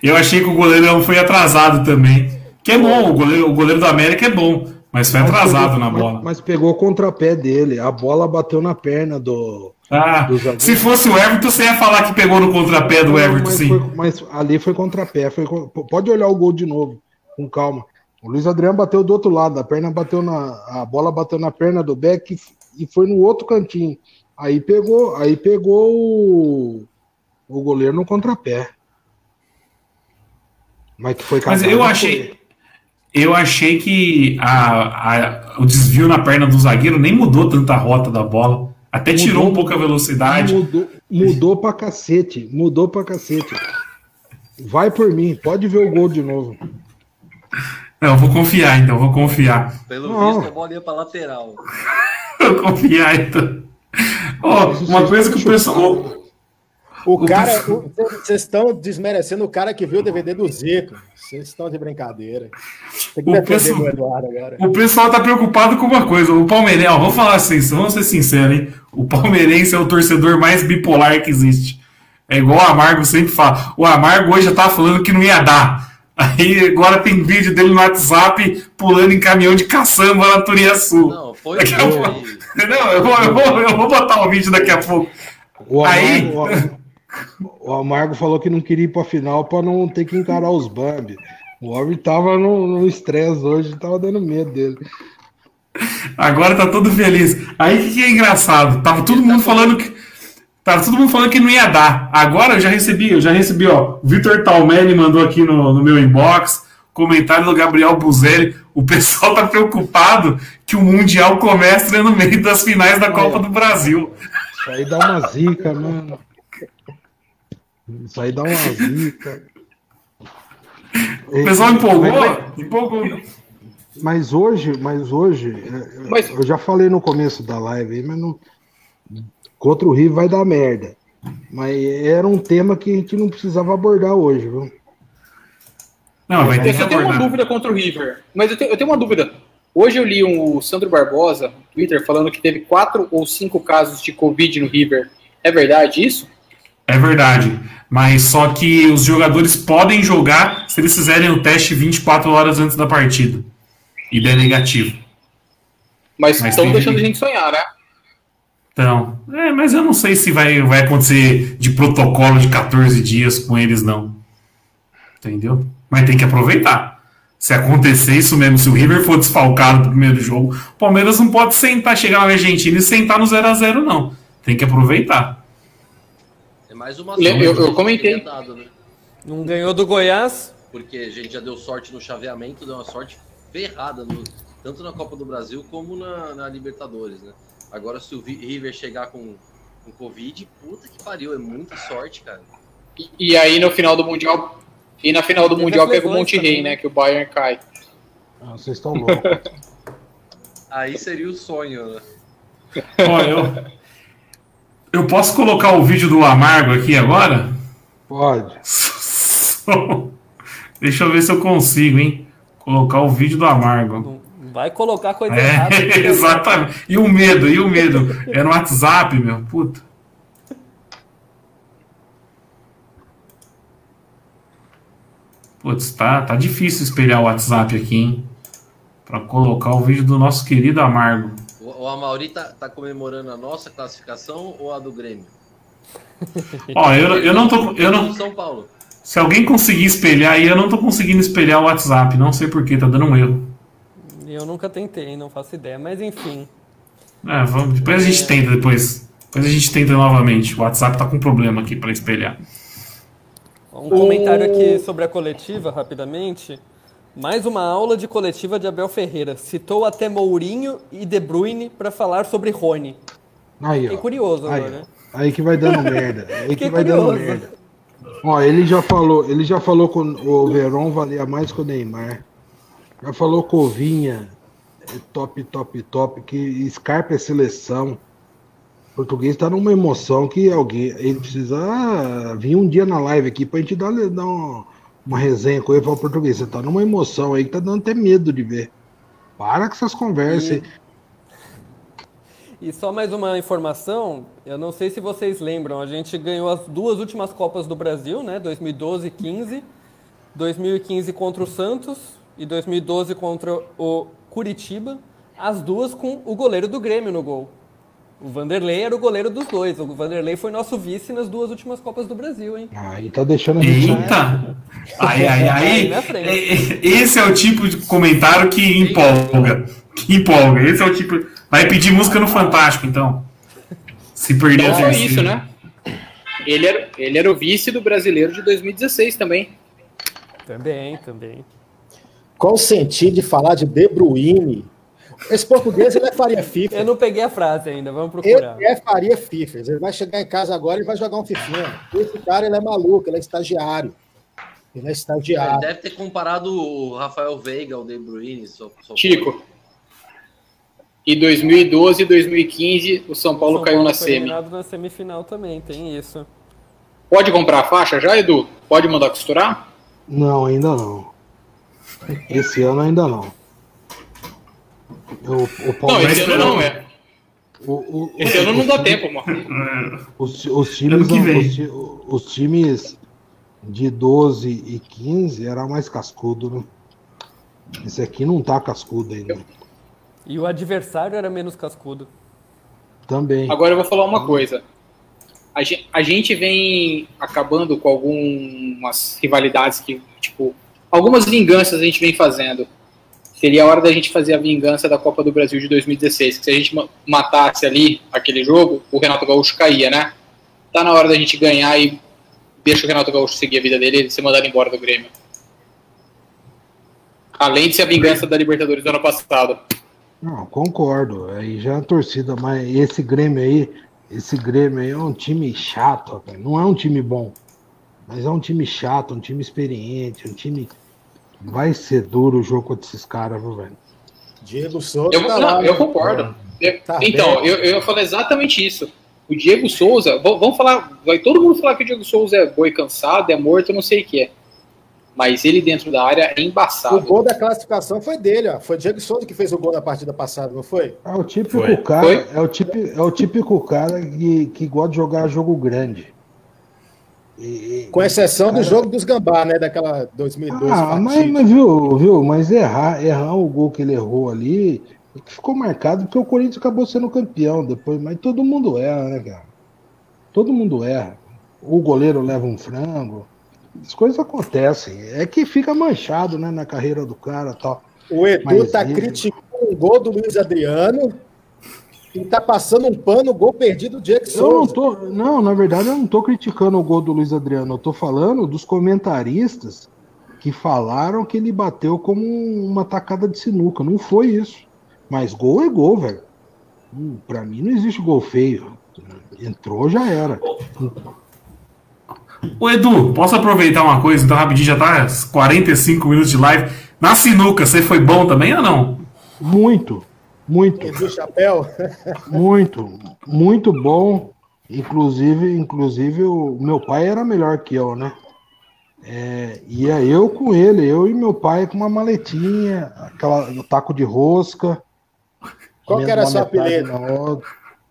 Eu achei que o goleirão foi atrasado também. Que é bom, o goleiro, o goleiro do América é bom, mas foi Mas atrasado pegou- na mas- bola. Mas, pegou o contrapé dele. A bola bateu na perna do. Ah, se fosse o Everton, você ia falar que pegou no contrapé do Everton, mas, sim. foi- mas ali foi contrapé. Foi, pode olhar o gol de novo, com calma. O Luiz Adriano bateu do outro lado, a perna bateu na. A bola bateu na perna do Beck e, foi no outro cantinho. Aí pegou, aí pegou o, o goleiro no contrapé. Mas que foi Mas eu achei, eu achei que a- a- o desvio na perna do zagueiro nem mudou tanta a rota da bola. Até tirou Mudou, um pouco a velocidade. Mudou, mudou pra cacete. Mudou pra cacete. Vai por mim, pode ver o gol de novo. Não, eu vou confiar então, vou confiar. Pelo Não. visto, a bola ia pra lateral. Vou confiar então. Ó, uma coisa que o pessoal. O cara, o- vocês estão desmerecendo o cara que viu o DVD do Zico. Vocês estão de brincadeira. Tem que O pessoal- o Eduardo agora. O pessoal tá preocupado com uma coisa. O palmeirense, ó, vou falar assim, vamos ser sinceros, hein? O palmeirense é o torcedor mais bipolar que existe. É igual o Amargo sempre fala. O Amargo hoje já tá falando que não ia dar. Aí agora tem vídeo dele no WhatsApp pulando em caminhão de caçamba na Turiaçu. Não, foi Daqui a. Não, eu vou, eu, vou, eu vou botar o vídeo daqui a pouco. O Aí- Amargo, o, Amargo falou que não queria ir pra final pra não ter que encarar os Bambi. O homem tava no estresse hoje, tava dando medo dele. Agora tá todo feliz. Aí o que, é engraçado? Tava todo mundo falando que. Tava todo mundo falando que não ia dar. Agora eu já recebi, eu já recebi, ó. O Vitor Talmelli mandou aqui no, no meu inbox. Comentário do Gabriel Buzelli. O pessoal tá preocupado que o Mundial começa no meio das finais da Copa do Brasil. Isso aí dá uma zica, mano. Isso aí dá uma zica. O pessoal empolgou? Empolgou. Mas hoje, mas hoje, é, Mas- eu já falei no começo da live aí, mas não. Contra o Rio vai dar merda. Mas era um tema que a gente não precisava abordar hoje, viu? Não, vai ter que Eu tenho uma dúvida contra o River. Mas eu tenho, eu tenho uma dúvida. Hoje eu li um, o Sandro Barbosa no Twitter falando que teve quatro ou cinco casos de Covid no River. É verdade isso? É verdade. Mas só que os jogadores podem jogar se eles fizerem o teste 24 horas antes da partida. E der negativo. Mas estão deixando a gente sonhar, né? Então, é, mas eu não sei se vai, vai acontecer de protocolo de 14 dias com eles, não. Entendeu? Mas tem que aproveitar. Se acontecer isso mesmo, se o River for desfalcado no primeiro jogo, o Palmeiras não pode sentar, chegar na Argentina e sentar no 0 a 0 não. Tem que aproveitar. Mais uma Eu- eu- sorte eu gente comentei. dado, né? Não ganhou do Goiás. Porque a gente já deu sorte no chaveamento, deu uma sorte ferrada, no- tanto na Copa do Brasil como na, na Libertadores, né? Agora, se o River chegar com, com Covid, puta que pariu, é muita sorte, cara. E, e aí no final do Mundial. E na final do Mundial pega o lesões Monte também, Rei, né? Que o Bayern cai. Ah, vocês estão loucos. Aí seria o sonho, né? Ó, eu, eu posso colocar o vídeo do Amargo aqui agora? Pode. Deixa eu ver se eu consigo, hein? Colocar o vídeo do Amargo. Não vai colocar coisa É, errada. né? exatamente. E o medo, e o medo? É no WhatsApp, meu. Puta. Putz, tá, tá difícil espelhar o WhatsApp aqui, hein? Pra colocar o vídeo do nosso querido Amargo. O, o Amauri tá, tá comemorando a nossa classificação ou a do Grêmio? Ó, eu, eu não tô. Eu não, São Paulo. se alguém conseguir espelhar aí, eu não tô conseguindo espelhar o WhatsApp. Não sei porquê, tá dando um erro. Eu nunca tentei, não faço ideia. Mas enfim. É, vamos, depois a gente tenta depois. Depois a gente tenta novamente. O WhatsApp tá com problema aqui pra espelhar. Um comentário aqui sobre a coletiva, rapidamente. Mais uma aula de coletiva de Abel Ferreira. Citou até Mourinho e De Bruyne para falar sobre Rony. Aí, Fiquei ó. curioso Aí, agora. ó. Aí que vai dando merda. Aí que vai dando curioso. merda. Ó, ele já falou, ele já falou que o Verón valia mais que o Neymar. Já falou que o Vinha é top, top, top, que Scarpa é seleção. O português tá numa emoção que alguém. Ele precisa ah, vir um dia na live aqui pra gente dar, dar uma, uma resenha com ele e português, você tá numa emoção aí que tá dando até medo de ver. Para com essas conversas aí. E só mais uma informação, eu não sei se vocês lembram, a gente ganhou as duas últimas Copas do Brasil, né? 2012 e 15. 2015 contra o Santos e 2012 contra o Curitiba, as duas com o goleiro do Grêmio no gol. O Vanderlei era o goleiro dos dois. O Vanderlei foi nosso vice nas duas últimas Copas do Brasil, hein? Aí tá deixando a gente. Eita! Aí, aí, aí. Aí é- Esse é o tipo de comentário que empolga. Que empolga. Esse é o tipo. Vai pedir música no Fantástico, então. Se perder Não a terceira. isso, né? Ele era, ele era o vice do brasileiro de 2016 também. Também, também. Qual o sentido de falar de De Bruyne? Esse português ele é faria FIFA. Eu não peguei a frase ainda, vamos Ele procurar. é faria FIFA. Ele vai chegar em casa agora e vai jogar um fifinha. Esse cara ele é maluco, ele é estagiário. Ele é Ele estagiário. deve ter comparado o Rafael Veiga ao De Bruyne. Só, só Chico. E 2012 e 2015 o São Paulo São caiu na foi semi. eliminado na semifinal também, tem isso. Pode comprar a faixa já, Edu? Pode mandar costurar? Não, ainda não. Esse ano ainda não. O, o Não, Palmeiras- esse ano não é. o- o- Esse ano não dá tempo, mano. Os, os Ano times, que vem. os, os times de 12 e 15 era mais cascudo, né? Esse aqui não tá cascudo ainda. E o adversário era menos cascudo. Também. Agora eu vou falar uma coisa. A gen- a gente vem acabando com algumas rivalidades que, tipo, algumas vinganças a gente vem fazendo. Seria a hora da gente fazer a vingança da Copa do Brasil de 2016. Que se a gente ma- matasse ali aquele jogo, o Renato Gaúcho caía, né? Tá na hora da gente ganhar e deixa o Renato Gaúcho seguir a vida dele e ser mandado embora do Grêmio. Além de ser a vingança da Libertadores do ano passado. Não, concordo. Aí já é a torcida, mas esse Grêmio aí, esse Grêmio aí é um time chato. Não é um time bom. Mas é um time chato, um time experiente, um time. Vai ser duro o jogo contra esses caras, viu, velho? Diego Souza. Eu, tá não, lá, eu né? concordo. Eu- Tá então, bem. eu, eu falei exatamente isso. O Diego Souza, vamos falar, vai todo mundo falar que o Diego Souza é boi cansado, é morto, não sei o que é. Mas ele dentro da área é O embaçado. gol da classificação foi dele, ó. Foi Diego Souza que fez o gol na partida passada, não foi? É o típico Foi. cara, Foi? é o típico, é o típico cara que, que gosta de jogar jogo grande. E- Com exceção do cara- jogo dos Gambá, né? Daquela 2012. Ah, mas, mas viu, viu, mas errar, errar o gol que ele errou ali, ficou marcado porque o Corinthians acabou sendo campeão depois, mas todo mundo erra, né, cara? Todo mundo erra. O goleiro leva um frango. As coisas acontecem. É que fica manchado, né, na carreira do cara tal. O Edu Mas tá ele- criticando o gol do Luiz Adriano e tá passando um pano o gol perdido do Diego Eu não tô. Não, na verdade, eu não tô criticando o gol do Luiz Adriano. Eu tô falando dos comentaristas que falaram que ele bateu como uma tacada de sinuca. Não foi isso. Mas gol é gol, velho. Hum, Pra mim não existe gol feio. Entrou, já era. Ô Edu, posso aproveitar uma coisa? Então, rapidinho, já tá 45 minutos de live. Na sinuca, você foi bom também ou não? Muito. Muito. Do chapéu. Muito, muito bom. Inclusive, inclusive o meu pai era melhor que eu, né? É, ia eu com ele, eu e meu pai com uma maletinha, aquela o taco de rosca. Qual que era seu apelido?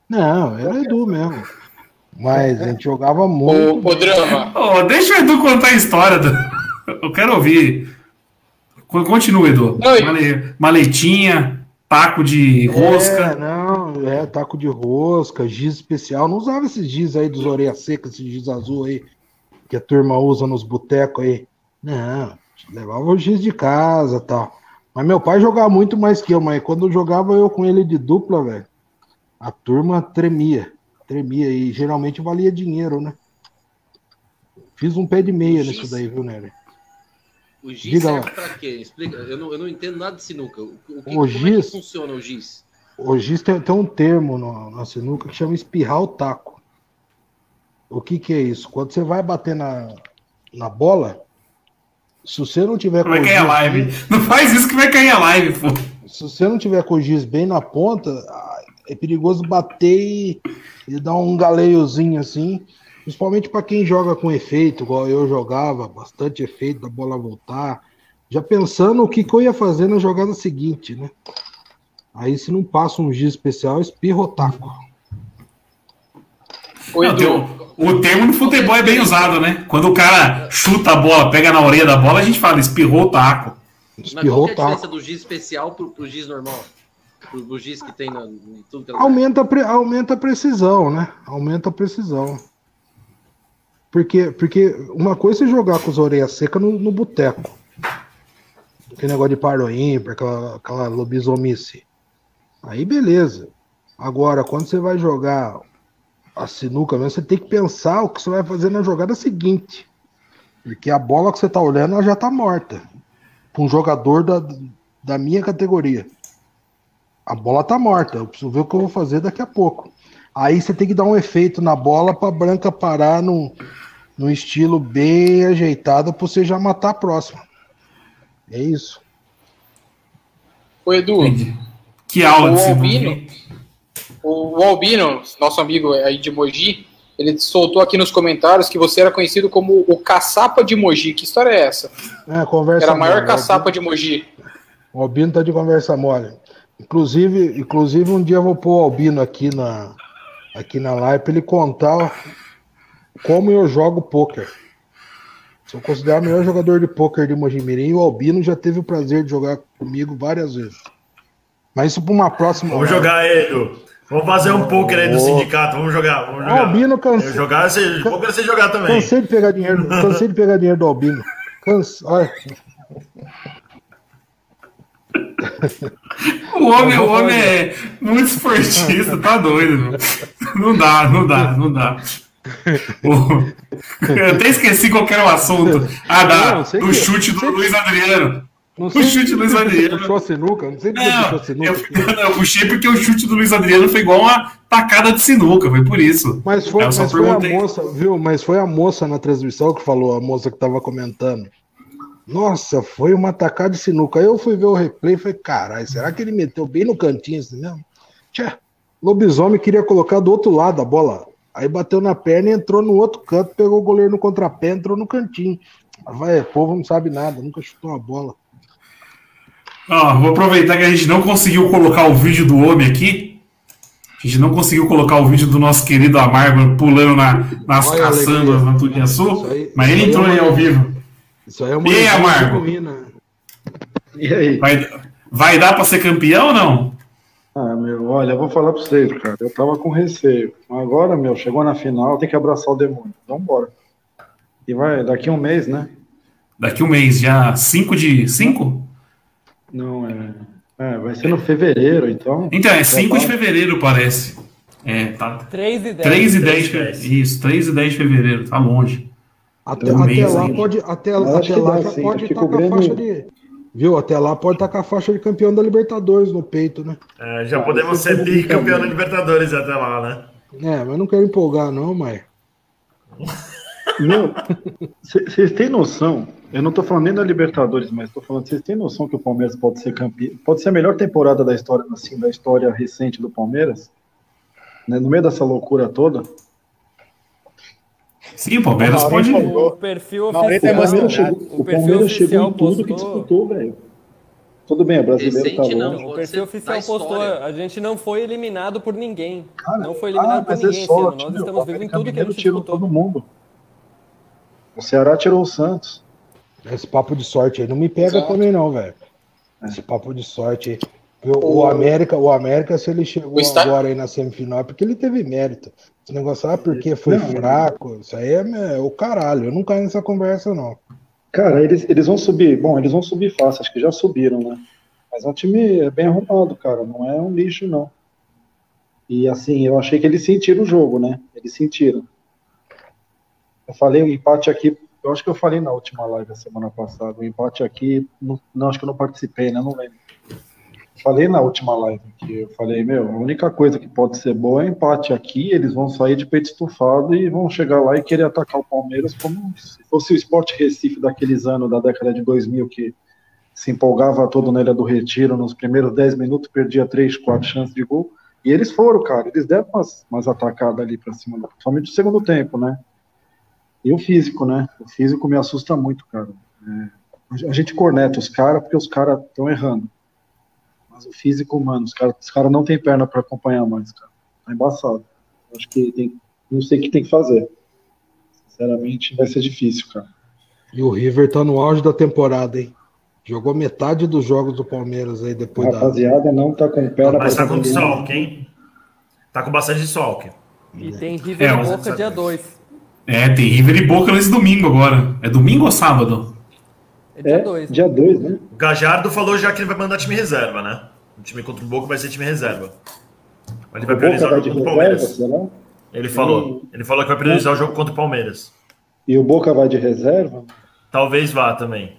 Não, era Edu mesmo. Mas a gente jogava muito. Ô, ô, Drama, Ô, deixa o Edu contar a história. do- Eu quero ouvir. Co- Continua, Edu. Oi. Male- Maletinha, taco de É, rosca. não, é taco de rosca, giz especial. Não usava esses giz aí dos orelhas secas, esses giz azul aí, que a turma usa nos botecos aí. Não, levava o giz de casa e tal. Mas meu pai jogava muito mais que eu, mas quando eu jogava eu com ele de dupla, velho, a turma tremia, tremia e geralmente valia dinheiro, né? Fiz um pé de meia Giz? nisso daí, viu, Nery? O giz Diga serve pra quê? Explica. Eu não, eu não entendo nada de sinuca. O, o que, O como é que giz? funciona o giz? O giz tem, tem um termo no- na sinuca que chama espirrar o taco. O que, que é isso? Quando você vai bater na, na bola, se você não tiver com Vai o cair a giz live. bem- Não faz isso que vai cair a live, pô. se você não tiver com o giz bem na ponta, ah, é perigoso bater e, e dar um galeiozinho assim. Principalmente para quem joga com efeito, igual eu jogava, bastante efeito da bola voltar. Já pensando o que, que eu ia fazer na jogada seguinte, né? Aí se não passa um giz especial, espirra o taco. ô, Não, o- termo no futebol é bem usado, né? Quando o cara chuta a bola, pega na orelha da bola, a gente fala, espirrou o taco. Mas Espirrou qual que é a diferença taco. do giz especial pro, pro giz normal? Pro, pro giz que tem na, em tudo que é? Aumenta, pre- aumenta a precisão, né? Aumenta a precisão. Porque, porque uma coisa é jogar com as orelhas secas no, no boteco. Aquele negócio de paro ímpar, aquela, aquela lobisomice. Aí beleza. Agora, quando você vai jogar a sinuca mesmo, você tem que pensar o que você vai fazer na jogada seguinte. Porque a bola que você tá olhando, ela já tá morta. Pra um jogador da, da minha categoria. A bola tá morta. Eu preciso ver o que eu vou fazer daqui a pouco. Aí você tem que dar um efeito na bola pra branca parar num, num estilo bem ajeitado pra você já matar a próxima. É isso. ô, Edu, Que aula o Albino, o, o Albino, nosso amigo aí de Mogi, ele soltou aqui nos comentários que você era conhecido como o caçapa de Mogi. Que história é essa? É, conversa Era a maior mole. caçapa de Mogi. O Albino tá de conversa mole. Inclusive, inclusive um dia eu vou pôr o Albino aqui na, aqui na live pra ele contar como eu jogo pôquer. Sou considerado o melhor jogador de pôquer de Mojimirim e o Albino já teve o prazer de jogar comigo várias vezes. Mas isso pra uma próxima. Vamos live. jogar aí, Edu. Vamos fazer um poker aí do sindicato. Vamos jogar. Vamos jogar. Albino cansa- Eu jogar, você, poker você jogar também. Cansei de pegar dinheiro, cansei de pegar dinheiro do Albino. Cansa, olha. O homem, o homem é muito esportista, tá doido. Não dá, não dá, não dá. Eu até esqueci qual que era o assunto. Ah, da, Não, sei do chute do sei Luiz Adriano. Não O chute do Luiz Adriano. puxou a sinuca, não sei porque Não, puxou a sinuca. eu, não, eu puxei porque o chute do Luiz Adriano foi igual uma tacada de sinuca, foi por isso. Mas foi, mas foi a moça, viu? Mas foi a moça na transmissão que falou, a moça que tava comentando. Nossa, foi uma tacada de sinuca. Aí eu fui ver o replay e falei, caralho, será que ele meteu bem no cantinho assim mesmo? Tchê, lobisomem queria colocar do outro lado a bola. Aí bateu na perna e entrou no outro canto, pegou o goleiro no contrapé, entrou no cantinho. Vai, o povo não sabe nada, nunca chutou a bola. Ó, vou aproveitar que a gente não conseguiu colocar o vídeo do homem aqui. A gente não conseguiu colocar o vídeo do nosso querido Amargo pulando na- nas Olha a caçambas na Tudiaçu, Isso aí- mas ele aí entrou é aí uma- ao vivo. Isso aí é uma E aí, Amargo? genuína. E aí? Vai, vai dar para ser campeão ou não? Ah, meu, olha, eu vou falar pra vocês, cara. Eu tava com receio. Agora, meu, chegou na final, tem que abraçar o demônio. Vambora. E vai, daqui um mês, né? Daqui um mês, já 5 de 5? Não, é. É, vai ser no fevereiro, então. Então, é Já 5 de tá- fevereiro, parece. É, tá. 3 e 10. 3 e 10 10. de Isso, 3 e 10 de fevereiro, tá longe. Até, Um até lá ainda. pode, até, até lá dá, já sim. pode estar o com a faixa de. Viu? Até lá pode estar com a faixa de campeão da Libertadores no peito, né? É, já podemos ser bicampeão da Libertadores até lá, né? É, mas não quero empolgar, não, mas. Meu, vocês têm noção? Eu não tô falando nem da Libertadores, mas tô falando, vocês têm noção que o Palmeiras pode ser campeão? Pode ser a melhor temporada da história, assim, da história recente do Palmeiras? Né? No meio dessa loucura toda? Sim, o Palmeiras Não, pode. O perfil Não, ele O oficial. Palmeiras chegou, O o Palmeiras chegou oficial em tudo que postou- disputou, velho. Tudo bem, o brasileiro tá Recente não. longe. O Pode perfil oficial postou, a gente não foi eliminado por ninguém. Cara, não foi eliminado ah, por é ninguém ano. sorte, Nós estamos O vivos em tudo que a gente tirou disputou. todo mundo. O Ceará tirou o Santos. Esse papo de sorte aí não me pega Exato. também, não, velho. Esse papo de sorte aí. O, o América, o América, se ele chegou está- agora aí na semifinal, é porque ele teve mérito. Esse negócio, ah, porque foi Não, fraco, isso aí é, é o caralho. Eu não caio nessa conversa, não. Cara, eles, eles vão subir. Bom, eles vão subir fácil, acho que já subiram, né? Mas é um time bem arrumado, cara. Não é um lixo, não. E assim, eu achei que eles sentiram o jogo, né? Eles sentiram. Eu falei o empate aqui, eu acho que eu falei na última live da semana passada. O empate aqui, não, não, acho que eu não participei, né? Não lembro. Falei na última live que eu falei, meu, a única coisa que pode ser boa é empate aqui, eles vão sair de peito estufado e vão chegar lá e querer atacar o Palmeiras como se fosse o Sport Recife daqueles anos da década de 2000 que se empolgava todo na Ilha do Retiro, nos primeiros 10 minutos perdia 3, 4 chances de gol. E eles foram, cara, eles deram umas, umas atacadas ali pra cima, principalmente no segundo tempo, né? E o físico, né? O físico me assusta muito, cara. É, a gente corneta os caras porque os caras estão errando. Mas o físico, mano, os caras os cara não tem perna para acompanhar mais, cara. Tá embaçado. Acho que tem, não sei o que tem que fazer. Sinceramente, vai ser difícil, cara. E o River tá no auge da temporada, hein? Jogou metade dos jogos do Palmeiras aí depois da. rapaziada não tá com perna Mas tá com desfalque, hein? Tá com bastante desfalque. E tem River É, e Boca dia 2. É, tem River e Boca nesse domingo agora. É domingo ou sábado? É dia É, 2. dia 2, né? O Gajardo falou já que ele vai mandar time reserva, né? O time contra o Boca vai ser time reserva. Mas ele vai priorizar o jogo contra o reserva, Palmeiras. será? Ele falou. Ele falou que vai priorizar o jogo contra o Palmeiras. E o Boca vai de reserva? Talvez vá também.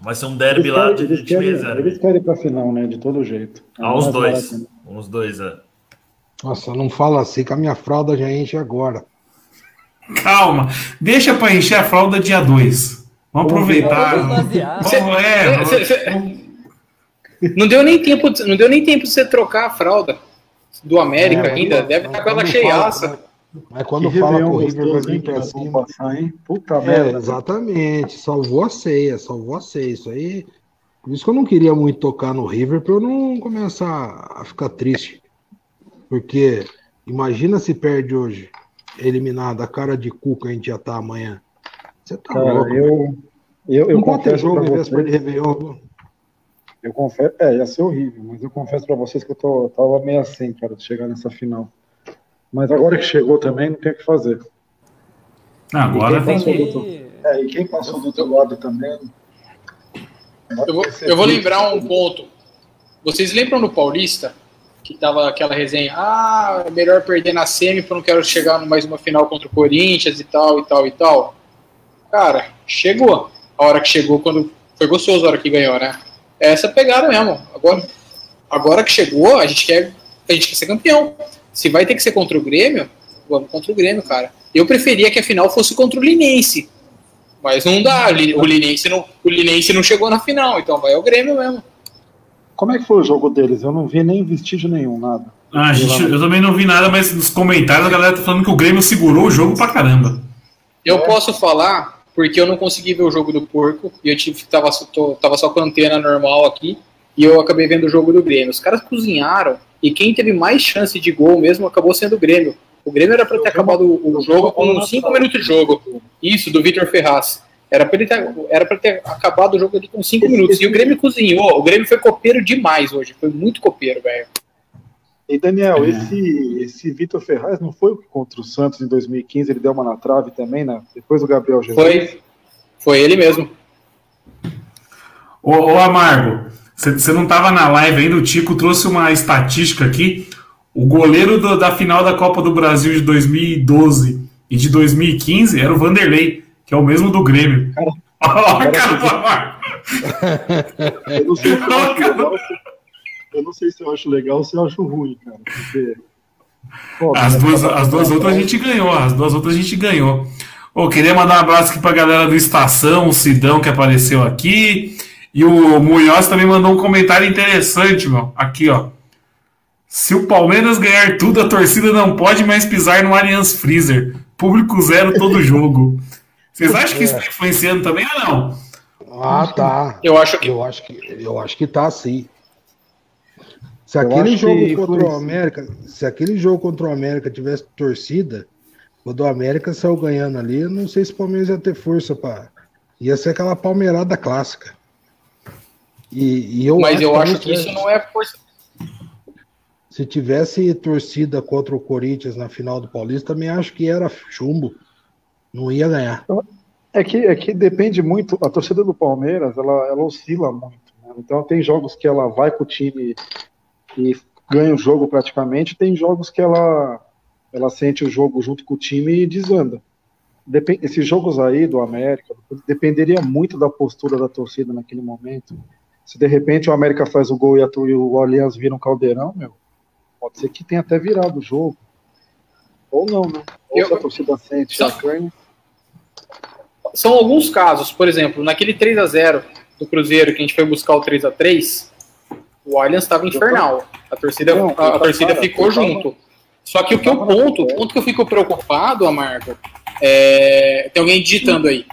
Vai ser um derby Eles lá querem, de, de time querem, reserva. eles querem ir pra final, né? De todo jeito. Ah, os dois. barato, né? Uns dois, é. Nossa, não fala assim que a minha fralda já enche agora. Calma, deixa pra encher a fralda dia 2. Vamos aproveitar. É, Cê- cê- Não deu nem tempo, de- não deu nem tempo de você trocar a fralda do América É, ainda. Deve estar com ela cheiaça. Mas quando Que fala vai gostoso, hein, pra vamos cima. passar, hein? Puta É, merda. exatamente. Salvou a ceia, salvou a ceia. Isso aí. Por isso que eu não queria muito tocar no River, pra eu não começar a ficar triste. Porque imagina se perde hoje, eliminado, a cara de cu que a gente já tá amanhã. Você tá Cara, louco. eu, eu, eu não confesso jogo em véspera de Réveillon. eu confesso, é, ia ser horrível, mas eu confesso pra vocês que eu tô, tava meio assim, cara, de chegar nessa final. Mas agora que chegou também, não tem o que fazer. Agora Tem que-. É, e quem passou do outro lado também. Eu vou, eu vou lembrar um ponto. Vocês lembram no Paulista que tava aquela resenha? Ah, é melhor perder na semi porque eu não quero chegar mais uma final contra o Corinthians e tal e tal e tal. Cara, chegou. A hora que chegou, quando foi gostoso a hora que ganhou, né? É essa pegada mesmo. Agora, agora que chegou, a gente quer, a gente quer ser campeão. Se vai ter que ser contra o Grêmio, vamos contra o Grêmio, cara. Eu preferia que a final fosse contra o Linense. Mas não dá, o Li- o Linense não, o Linense não chegou na final, então vai ao Grêmio mesmo. Como é que foi o jogo deles? Eu não vi nem vestígio nenhum, nada. Ah, gente, eu também não vi nada, mas nos comentários a galera tá falando que o Grêmio segurou o jogo pra caramba. Eu posso falar porque eu não consegui ver o jogo do porco e eu tive tava, tô- tava só com a antena normal aqui e eu acabei vendo o jogo do Grêmio. Os caras cozinharam e quem teve mais chance de gol mesmo acabou sendo o Grêmio. O Grêmio era para ter acabado o jogo com 5 minutos de jogo. Isso, do Vitor Ferraz. Era para ter, era pra ter acabado o jogo ali com 5 minutos. E o Grêmio cozinhou. O Grêmio foi copeiro demais hoje. Foi muito copeiro, velho. E Daniel, esse, esse Vitor Ferraz não foi o que contra o Santos em 2015? Ele deu uma na trave também, né? Depois do Gabriel Jesus. Foi, foi ele mesmo. Ô, ô Amargo, você não tava na live ainda, o Tico trouxe uma estatística aqui. O goleiro do- da final da Copa do Brasil de 2012 e de 2015 era o Vanderlei, que é o mesmo do Grêmio. Olha a cara do Amargo. Eu não sei se eu não sei se eu acho legal ou se eu acho ruim, cara. Porque. Pô, As duas, tá- as duas outras a gente ganhou, as duas outras a gente ganhou. Ô, queria mandar um abraço aqui pra galera do Estação, o Sidão que apareceu aqui. E o Munhoz também mandou um comentário interessante, meu. Aqui, ó. Se o Palmeiras ganhar tudo, a torcida não pode mais pisar no Allianz Freezer. Público zero todo jogo. Vocês acham que isso tá influenciando também ou não? Ah, tá. Eu acho que. Eu acho que, eu acho que tá sim. Se Eu aquele acho jogo que contra o. América, se aquele jogo contra o América tivesse torcida, quando o América saiu ganhando ali, eu não sei se o Palmeiras ia ter força para ia ser aquela palmeirada clássica. E, e eu Mas eu também acho se que isso não é força. Se tivesse torcida contra o Corinthians na final do Paulista, também acho que era chumbo. Não ia ganhar. É que, é que depende muito, a torcida do Palmeiras, ela, ela oscila muito. né? Então tem jogos que ela vai com o time e ganha o jogo praticamente, tem jogos que ela, ela sente o jogo junto com o time e desanda. Depen- esses jogos aí do América, dependeria muito da postura da torcida naquele momento. Se de repente o América faz o gol e, a, e o Allianz vira um caldeirão, meu, pode ser que tenha até virado o jogo. Ou não, né? Ou Eu- se a torcida sente a ganha. São alguns casos, por exemplo, naquele 3 a 0 do Cruzeiro, que a gente foi buscar o 3 a 3 o Allianz estava infernal. A torcida, Não, a, torcida ficou tava- junto. Só que o que eu ponto, o ponto que eu fico preocupado, Amargo, é, tem alguém digitando aí.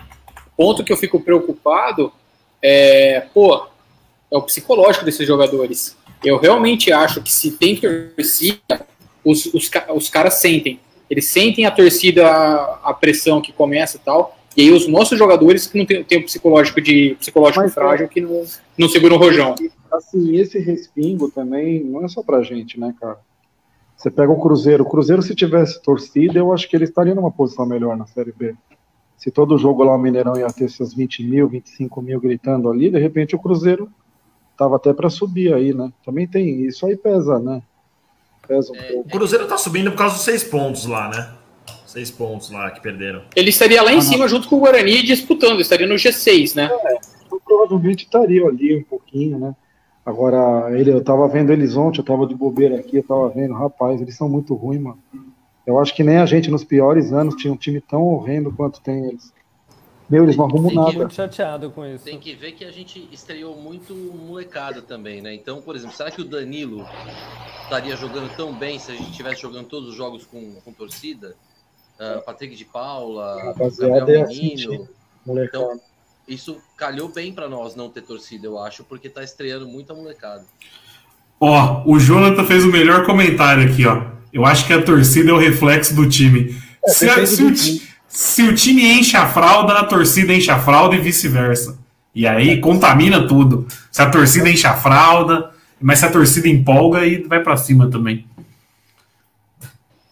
O ponto que eu fico preocupado é, pô, é o psicológico desses jogadores. Eu realmente acho que se tem torcida, os, os, os caras sentem. Eles sentem a torcida, a pressão que começa e tal. E aí os nossos jogadores que não tem, tem o psicológico de psicológico Mas, frágil que não, não seguram o rojão. Assim, esse respingo também não é só pra gente, né, cara? Você pega o Cruzeiro. O Cruzeiro, se tivesse torcida, eu acho que ele estaria numa posição melhor na Série B. Se todo jogo lá o Mineirão ia ter seus 20 mil, 25 mil gritando ali, de repente o Cruzeiro tava até pra subir aí, né? Também tem isso aí pesa, né? Pesa um É, pouco. O Cruzeiro tá subindo por causa dos seis pontos lá, né? Seis pontos lá que perderam. Ele estaria lá em cima junto com o Guarani disputando, estaria no G6, né? Então, provavelmente estaria ali um pouquinho, né? Agora, ele, eu tava vendo eles ontem, eu tava de bobeira aqui, eu tava vendo, rapaz, eles são muito ruins, mano. Eu acho que nem a gente nos piores anos tinha um time tão horrendo quanto tem eles. Meu, eles não arrumam nada. Muito chateado com isso. Tem que ver que a gente estreou muito molecada também, né? Então, por exemplo, será que o Danilo estaria jogando tão bem se a gente estivesse jogando todos os jogos com, com torcida? Ah, Patrick de Paula, Gabriel é assim, Menino. Molecada. Então, isso calhou bem pra nós não ter torcida, eu acho, porque tá estreando muita molecada. Ó, o Jonathan fez o melhor comentário aqui, ó. Eu acho que a torcida é o reflexo do time. se, a- se o, ti- se o time enche a fralda, a torcida enche a fralda e vice-versa. E aí contamina tudo. Se a torcida enche a fralda, mas se a torcida empolga, aí vai pra cima também.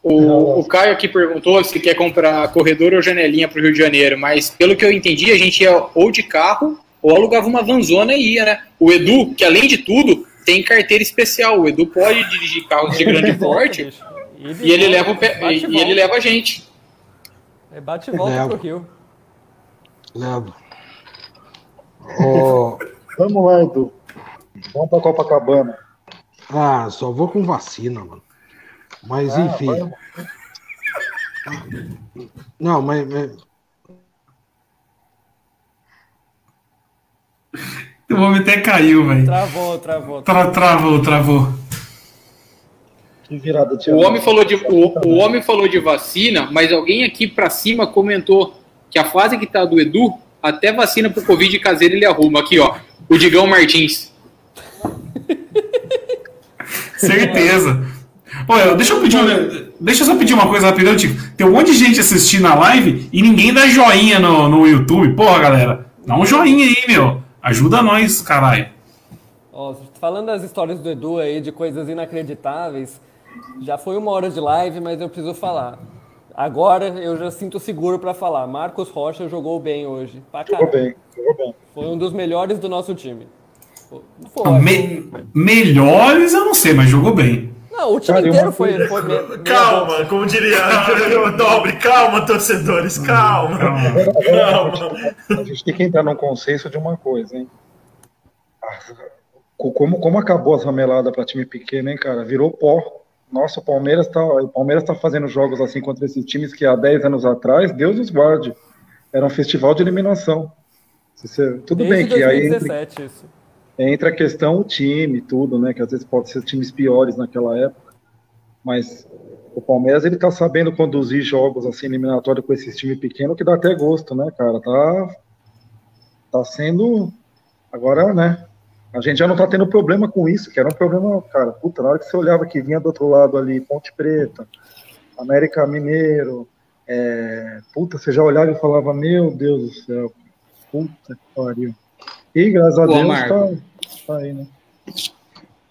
O, o Caio aqui perguntou se quer comprar corredor ou janelinha para o Rio de Janeiro, mas pelo que eu entendi, a gente ia ou de carro ou alugava uma vanzona e ia, né? O Edu, que além de tudo, tem carteira especial. O Edu pode dirigir carros de grande porte e ele leva, o e, e ele leva a gente. É bate e volta Leva. pro Rio. Levo. Ó, Vamos lá, Edu. Vamos pra Copacabana. ah, só vou com vacina, mano. Mas Ah, enfim. vamos. Não, mas, mas- O homem até caiu, velho. Travou, travou. Tra- travou, travou. Que virada de O homem falou de, o, o homem falou de vacina, mas alguém aqui para cima comentou que a fase que tá do Edu, até vacina pro Covid caseiro ele arruma. Aqui, ó. O Digão Martins. Certeza. Olha, deixa eu pedir, uma- deixa eu só pedir uma coisa rapidão, Tico. Tem um monte de gente assistindo a live e ninguém dá joinha no, no YouTube. Porra, galera, dá um joinha aí, meu. Ajuda nós, caralho. Ó, falando das histórias do Edu aí, de coisas inacreditáveis, já foi uma hora de live, mas eu preciso falar. Agora eu já sinto seguro pra falar. Marcos Rocha jogou bem hoje. Pra Jogou caralho. bem, jogou bem. Foi um dos melhores do nosso time. Foi. Me- melhores eu não sei, mas jogou bem. Não, o time Cara, inteiro foi. coisa- foi meia Calma, como diria o Dobre, calma, torcedores, calma. Calma. A gente tem que entrar num consenso de uma coisa, hein? Ah, Como, como acabou as rameladas para time pequeno, hein, cara? Virou pó. Nossa, o Palmeiras tá, o Palmeiras tá fazendo jogos assim contra esses times que há 10 anos atrás, Deus os guarde. Era um festival de eliminação. Tudo Desde bem que aí 2017 isso. Entra a questão o time, tudo, né? Que às vezes pode ser times piores naquela época. Mas o Palmeiras ele tá sabendo conduzir jogos assim eliminatórios com esses times pequenos que dá até gosto, né, cara? Tá tá sendo agora, né? A gente já não tá tendo problema com isso, que era um problema, cara. Puta, na hora que você olhava que vinha do outro lado ali, Ponte Preta, América Mineiro, é, puta, você já olhava e falava, meu Deus do céu, puta que pariu. E graças a Deus tá, tá aí, né?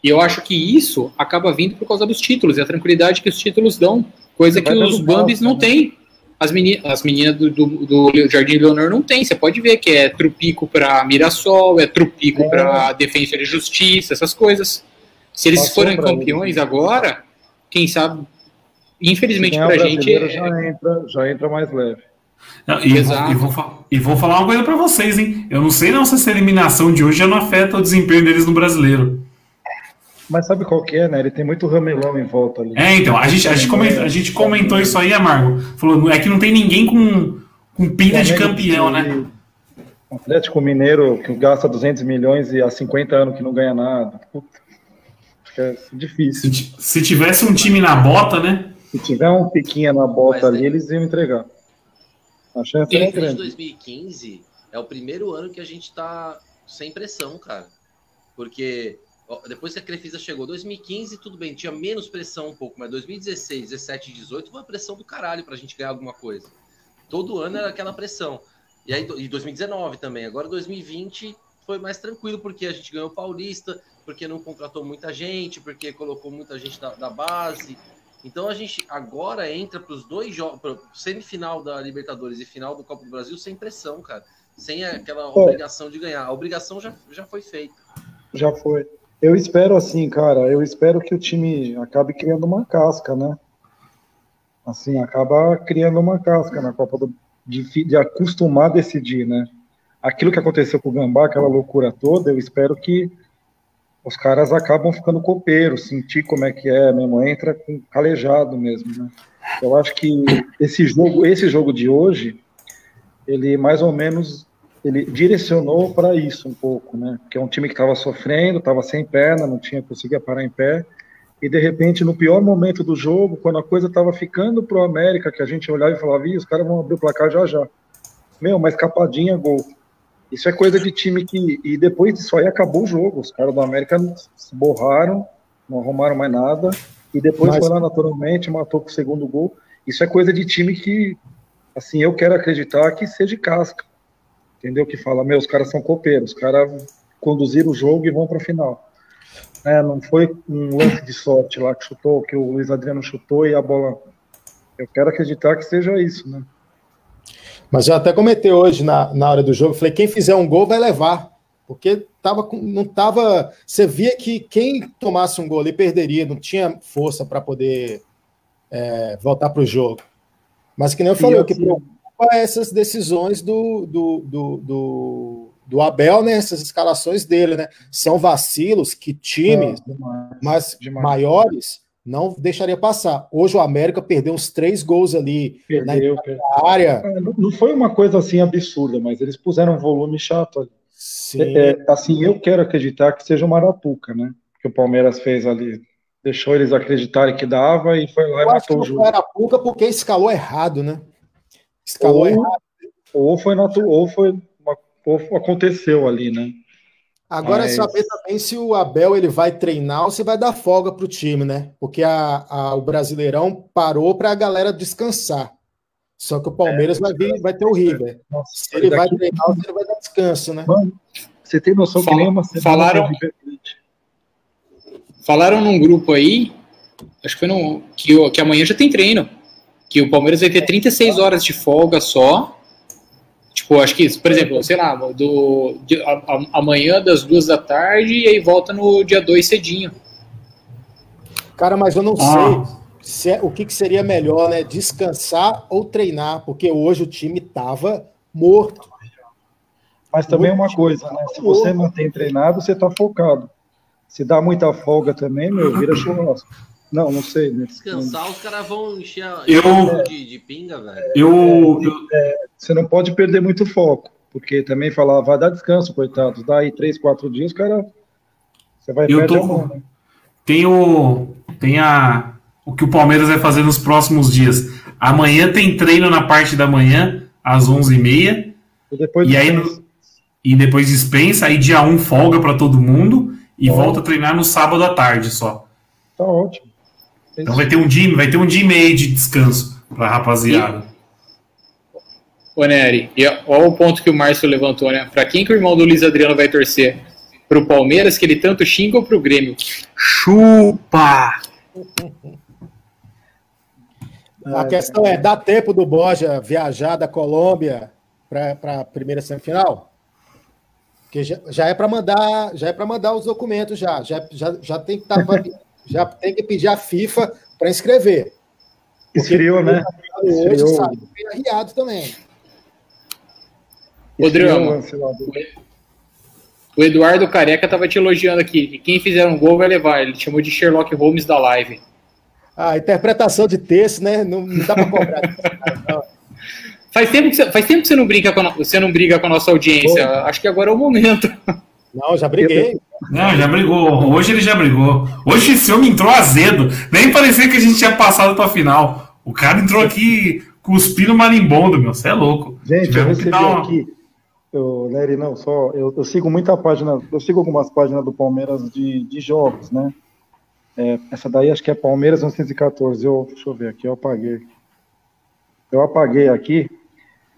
E eu acho que isso acaba vindo por causa dos títulos e a tranquilidade que os títulos dão, coisa que os Bambis não né? têm. As, meni as meninas do, do, do Jardim Leonor não tem. Você pode ver que é trupico para Mirassol, é trupico É. para Defesa de Justiça, essas coisas. Se eles Passou forem campeões agora, quem sabe, infelizmente é pra gente. é- já entra, já entra mais leve. E, vou, e, vou, e vou falar uma coisa pra vocês, hein? Eu não sei não se essa eliminação de hoje já não afeta o desempenho deles no brasileiro. Mas sabe qual que é, né? Ele tem muito ramelão em volta ali. É, então, a gente, a gente, comentou, a gente comentou isso aí, Amargo. Falou, é que não tem ninguém com, com pinta de campeão, que- né? Atlético Mineiro, que gasta 200 milhões e há 50 anos que não ganha nada. Puta, acho que é difícil. Se, se tivesse um time na bota, né? Se tiver um piquinha na bota Mas ali, eles iam entregar. A chance é grande. 2015 é o primeiro ano que a gente tá sem pressão, cara. Porque depois que a Crefisa chegou, 2015, tudo bem, tinha menos pressão um pouco, mas 2016, 17 e 18 foi uma pressão do caralho pra gente ganhar alguma coisa. Todo ano era aquela pressão. E aí, e 2019 também. Agora 2020 foi mais tranquilo, porque a gente ganhou Paulista, porque não contratou muita gente, porque colocou muita gente da, da base. Então a gente agora entra para os dois jogos, semifinal da Libertadores e final do Copa do Brasil sem pressão, cara. Sem aquela obrigação de ganhar. A obrigação já, já foi feita. Já foi. Eu espero assim, cara. Eu espero que o time acabe criando uma casca, né? Assim, acaba criando uma casca na Copa do de, de acostumar a decidir, né? Aquilo que aconteceu com o Gambá, aquela loucura toda, eu espero que os caras acabam ficando copeiros, sentir como é que é mesmo, entra com calejado mesmo, né? Eu acho que esse jogo, esse jogo de hoje, ele mais ou menos ele direcionou para isso um pouco, né? Que é um time que estava sofrendo, estava sem perna, não tinha conseguia parar em pé, e de repente no pior momento do jogo, quando a coisa estava ficando pro América, que a gente olhava e falava, os caras vão abrir o placar já já. Meu, uma escapadinha, gol. Isso é coisa de time que e depois disso aí acabou o jogo. Os caras do América se borraram, não arrumaram mais nada, e depois Mas- foi lá naturalmente, matou com o segundo gol. Isso é coisa de time que, assim, eu quero acreditar que seja casca entendeu? Que fala, meu, os caras são copeiros, os caras conduziram o jogo e vão para a final. É, não foi um lance de sorte lá que chutou, que o Luiz Adriano chutou e a bola. Eu quero acreditar que seja isso, né? Mas eu até comentei hoje na, na hora do jogo, falei, quem fizer um gol vai levar. Porque tava, com- não tava. Você via que quem tomasse um gol ali perderia, não tinha força para poder é, voltar para o jogo. Mas que nem eu falei, o que preocupa é essas decisões do, do, do, do, do Abel, né? Essas escalações dele, né? São vacilos que times Ah, demais, mais demais. maiores não deixaria passar. Hoje o América perdeu uns três gols ali na Perdeu, perdeu. área. É, não- foi uma coisa assim absurda, mas eles puseram um volume chato ali. Sim. É, assim, eu quero acreditar que seja uma arapuca, né? Que o Palmeiras fez ali. Deixou eles acreditarem que dava e foi lá e Eu que matou o jogo. foi Arapuca porque escalou errado, né? Escalou Ou- errado. Ou foi, natu... ou foi uma... ou aconteceu ali, né? Agora é Mas- saber também se o Abel ele vai treinar ou se vai dar folga para o time, né? Porque a, a- o Brasileirão parou para a galera descansar. Só que o Palmeiras vai, vir, vai ter o River. Nossa, Se ele vai daqui- treinar ou se ele vai dar descanso, né? Mano, você tem noção Fala- que nem uma semana falaram-. Falaram num grupo aí, acho que foi no. Que, o- que amanhã já tem treino. Que o Palmeiras vai ter 36 horas de folga só. Tipo, acho que, por exemplo, sei lá, do, de- a- a- amanhã das duas da tarde e aí volta no dia 2 cedinho. Cara, mas eu não Ah. sei se é- o que, que seria melhor, né? Descansar ou treinar, porque hoje o time tava morto. Mas também é uma coisa, né? Se você mantém treinado, você tá focado. Se dá muita folga também, meu, vira churrasco. Não, não sei. Né? Descansar, os caras vão encher a Eu- de, de pinga, velho. Eu, eu, Você não pode perder muito foco, porque também falar, vai dar descanso, coitados. Dá aí três, quatro dias, cara. Você vai Eu perder tô a mão, né? tem o tem a o que o Palmeiras vai fazer nos próximos dias. Amanhã tem treino na parte da manhã às 11h30 E depois e aí no- e depois dispensa, aí dia 1 folga para todo mundo e volta a treinar no sábado à tarde só. Tá ótimo. Então vai ter um dia, vai ter um dia e meio de descanso pra rapaziada. Ô, Nery, e olha o ponto que o Márcio levantou, né? Pra quem que o irmão do Luiz Adriano vai torcer? Pro Palmeiras, que ele tanto xinga, ou pro Grêmio? Chupa! A questão é, dá tempo do Borja viajar da Colômbia para a primeira semifinal? Porque já, já é para mandar, já é para mandar os documentos já, já, já, já tem que tá, já tem que pedir a FIFA para inscrever. Esfriou, né? Hoje Esfriou. sabe, foi arriado também. Drama. o Eduardo Careca tava te elogiando aqui. que Quem fizer um gol vai levar. Ele chamou de Sherlock Holmes da live. A interpretação de texto, né? Não, não dá para cobrar. não. Faz tempo que você, faz tempo que você não brinca com a, você não briga com a nossa audiência. Acho que agora é o momento. Não, já briguei. Não, já brigou. Hoje ele já brigou. Hoje esse homem entrou azedo. Nem parecia que a gente tinha passado pra final. O cara entrou aqui cuspindo marimbondo, meu. Você é louco. Gente, eu Tivemos que recebi dar uma- aqui. Eu, Nery, não, só. Eu, eu sigo muita página. Eu sigo algumas páginas do Palmeiras de, de jogos, né? É, essa daí acho que é Palmeiras 914. Eu, deixa eu ver aqui, eu apaguei. Eu apaguei aqui.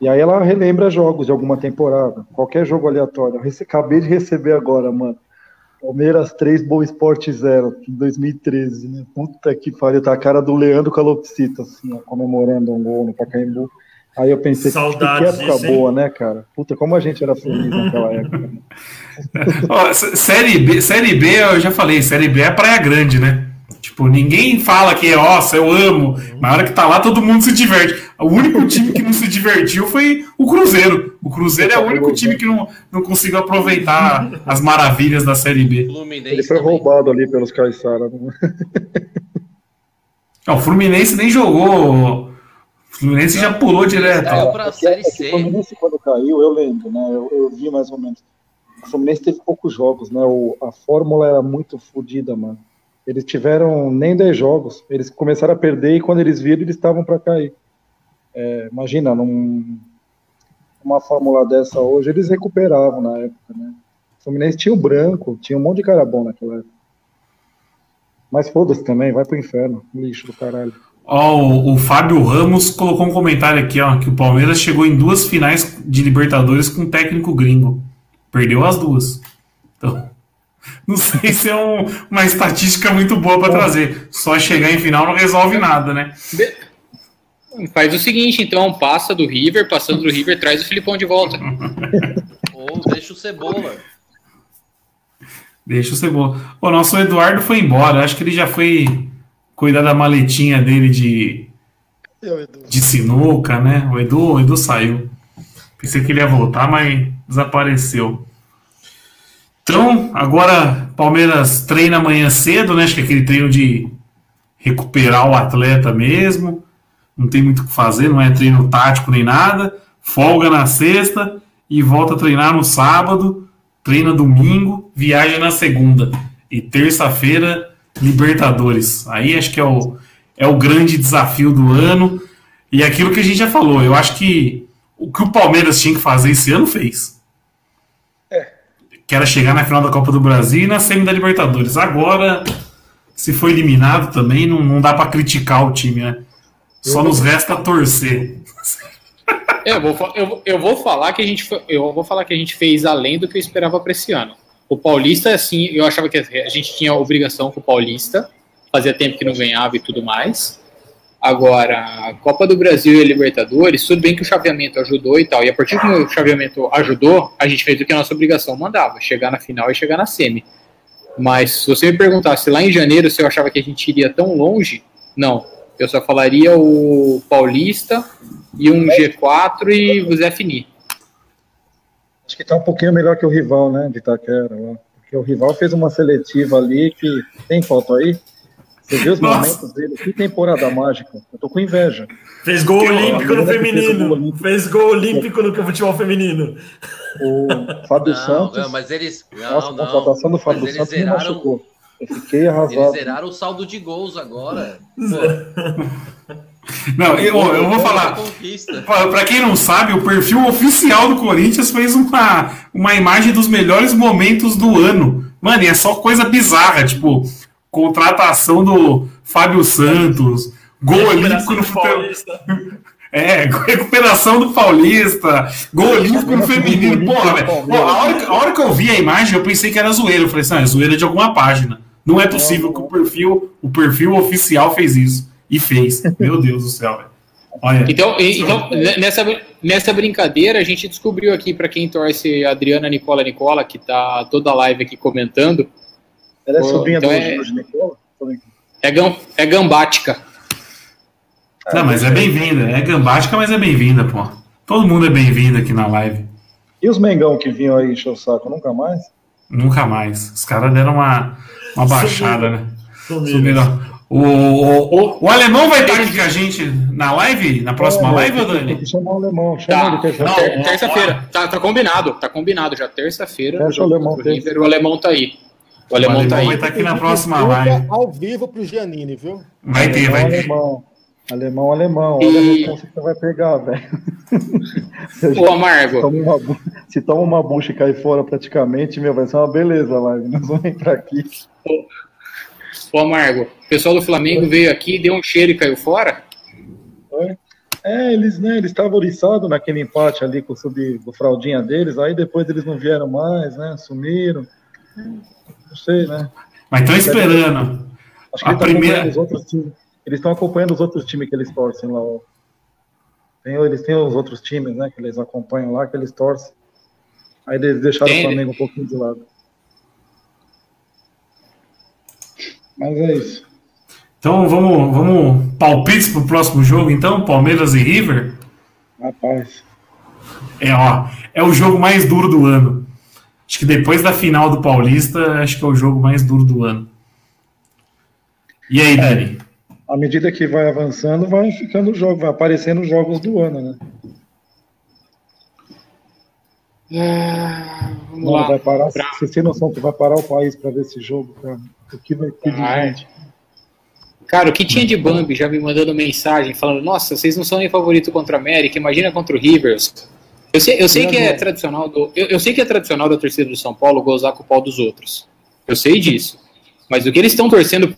E aí ela relembra jogos de alguma temporada. Qualquer jogo aleatório. Eu acabei de receber agora, mano. Palmeiras 3, Boa Esporte 0, em 2013, né? Puta que pariu, tá a cara do Leandro Calopsita, assim, ó, comemorando um gol no Pacaembu. Aí eu pensei, que Saudades época disso, boa, né, cara? Puta, como a gente era feliz naquela época. Ó, s- série, B, série B, eu já falei, Série B é Praia Grande, né? Tipo, ninguém fala que, nossa, eu amo. Na hora que tá lá, todo mundo se diverte. O único time que não se divertiu foi o Cruzeiro. O Cruzeiro é o único time que não, não conseguiu aproveitar as maravilhas da Série B. Fluminense Ele foi também. roubado ali pelos Caixara. né? Ó, o Fluminense nem jogou. O Fluminense já pulou direto. Caiu pra É Série é C. O Fluminense, quando caiu, eu lembro, né? Eu, eu vi mais ou menos. O Fluminense teve poucos jogos, né? O, a fórmula era muito fodida, mano. Eles tiveram nem 10 jogos. Eles começaram a perder e quando eles viram, eles estavam para cair. É, imagina, num, uma fórmula dessa hoje, eles recuperavam na época, né? O Fluminense tinha o branco, tinha um monte de cara bom naquela época. Mas foda-se também, vai pro inferno, lixo do caralho. Ó, o, o Fábio Ramos colocou um comentário aqui, ó, que o Palmeiras chegou em duas finais de Libertadores com um técnico gringo. Perdeu as duas. Então, não sei se é um- uma estatística muito boa para trazer. Só chegar em final não resolve nada, né? Faz o seguinte, então, passa do River, passando do River, traz o Filipão de volta. Ou deixa o Cebola. Deixa o Cebola. O nosso Eduardo foi embora. Acho que ele já foi cuidar da maletinha dele de, de sinuca, né? O Edu, o Edu saiu. Pensei que ele ia voltar, mas desapareceu. Então, agora Palmeiras treina amanhã cedo, né? Acho que é aquele treino de recuperar o atleta mesmo. Não tem muito o que fazer, não é treino tático nem nada. Folga na sexta e volta a treinar no sábado. Treina domingo, viaja na segunda. E terça-feira, Libertadores. Aí acho que é o, é o grande desafio do ano. E aquilo que a gente já falou, eu acho que o que o Palmeiras tinha que fazer esse ano fez. Que era chegar na final da Copa do Brasil e na semi da Libertadores. Agora, se foi eliminado também, não, não dá para criticar o time, né? Só nos resta torcer. É, Eu vou, eu, eu vou falar que a gente eu vou falar que a gente fez além do que eu esperava para esse ano. O Paulista, assim, eu achava que a gente tinha obrigação com o Paulista, fazia tempo que não ganhava e tudo mais. Agora, a Copa do Brasil e a Libertadores, tudo bem que o chaveamento ajudou e tal. E a partir do que o chaveamento ajudou, a gente fez o que a nossa obrigação mandava, chegar na final e chegar na semi. Mas se você me perguntasse lá em janeiro se eu achava que a gente iria tão longe, não. Eu só falaria o Paulista e um G4 e o Zé Fini. Acho que tá um pouquinho melhor que o rival, né, de Itaquera lá. Porque o rival fez uma seletiva ali que. Tem foto aí? Você vê os Nossa. momentos dele. Que temporada mágica. Eu tô com inveja. Fez gol Eu- olímpico no eu- eu- feminino. Fez gol olímpico no futebol feminino. O Fábio Não, Santos. não, mas eles. Não, nossa, a não. contratação do Fábio Santos me zeraram, machucou. Eu fiquei eles arrasado. zeraram o saldo de gols agora. Não, eu, eu vou falar. Pra quem não sabe, o perfil oficial do Corinthians fez uma, uma imagem dos melhores momentos do ano. Mano, e é só coisa bizarra, tipo, contratação do Fábio Santos, gol olímpico no futebol. Paulista. É, recuperação do Paulista, gol olímpico no feminino. Porra, velho. Pô, A hora, que- a hora que eu vi a imagem, eu pensei que era zoeira. Eu falei assim, ah, é zoeira de alguma página. Não é possível que o perfil, o perfil oficial fez isso. E fez. Meu Deus do céu, velho. Olha. Então, e- então nessa, nessa brincadeira, a gente descobriu aqui, para quem torce a Adriana Nicola Nicola, que tá toda a live aqui comentando, Ela é sobrinha então do é- Jorge Nicola? é, gam, é gambática. Não, mas é bem-vinda. É gambástica, mas é bem-vinda, pô. Todo mundo é bem-vindo aqui na live. E os Mengão que vinham aí encher o saco? Nunca mais? Nunca mais. Os caras deram uma, uma baixada, né? Sumiram. O, o, o alemão vai estar aqui com a gente na live? Na próxima É, live, ô tem Dani? que chamar o alemão. Chama Tá, ele, ter- terça-feira. Tá, tá combinado, tá combinado já. Terça-feira, o jogo alemão o ter. River, o alemão tá aí. O alemão tá vai aí. estar aqui na próxima live. Ao vivo pro Giannini, viu? Vai ter, vai ter. Alemão, alemão, alemão. Olha E- a resposta que você vai pegar, velho. Se Ô, Amargo, toma uma Se toma uma bucha e cai fora praticamente, meu, vai ser uma beleza a live. Nós vamos entrar aqui. Ô, Amargo, o pessoal do Flamengo veio aqui, deu um cheiro e caiu fora? É, eles, né, eles estavam oriçados naquele empate ali com o sub, com o fraldinha deles, aí depois eles não vieram mais, né, sumiram. Não sei, né. Mas estão esperando. Acho que A eles estão primeira- acompanhando os outros times. Eles estão acompanhando os outros times que eles torcem lá. ó. Tem, eles têm os outros times, né, que eles acompanham lá, que eles torcem. Aí eles deixaram Tem, o Flamengo um pouquinho de lado. Mas é isso. Então vamos, vamos palpites pro próximo jogo, então? Palmeiras e River? Rapaz. É, ó, é o jogo mais duro do ano. Acho que depois da final do Paulista, acho que é o jogo mais duro do ano. E aí, Dani? À medida que vai avançando, vai ficando o jogo, vai aparecendo os jogos do ano, né? Ah, vamos Não, lá. vai parar. Pra- Você tem noção que vai parar o país para ver esse jogo, cara? O que vai ter de Vai. gente? Cara, o que tinha de Bambi já me mandando mensagem falando: Nossa, vocês não são nem favorito contra a América, imagina contra o Rivers. Eu sei, eu sei que é tradicional do, eu, eu sei que é tradicional da torcida do São Paulo gozar com o pau dos outros. Eu sei disso. Mas o que eles estão torcendo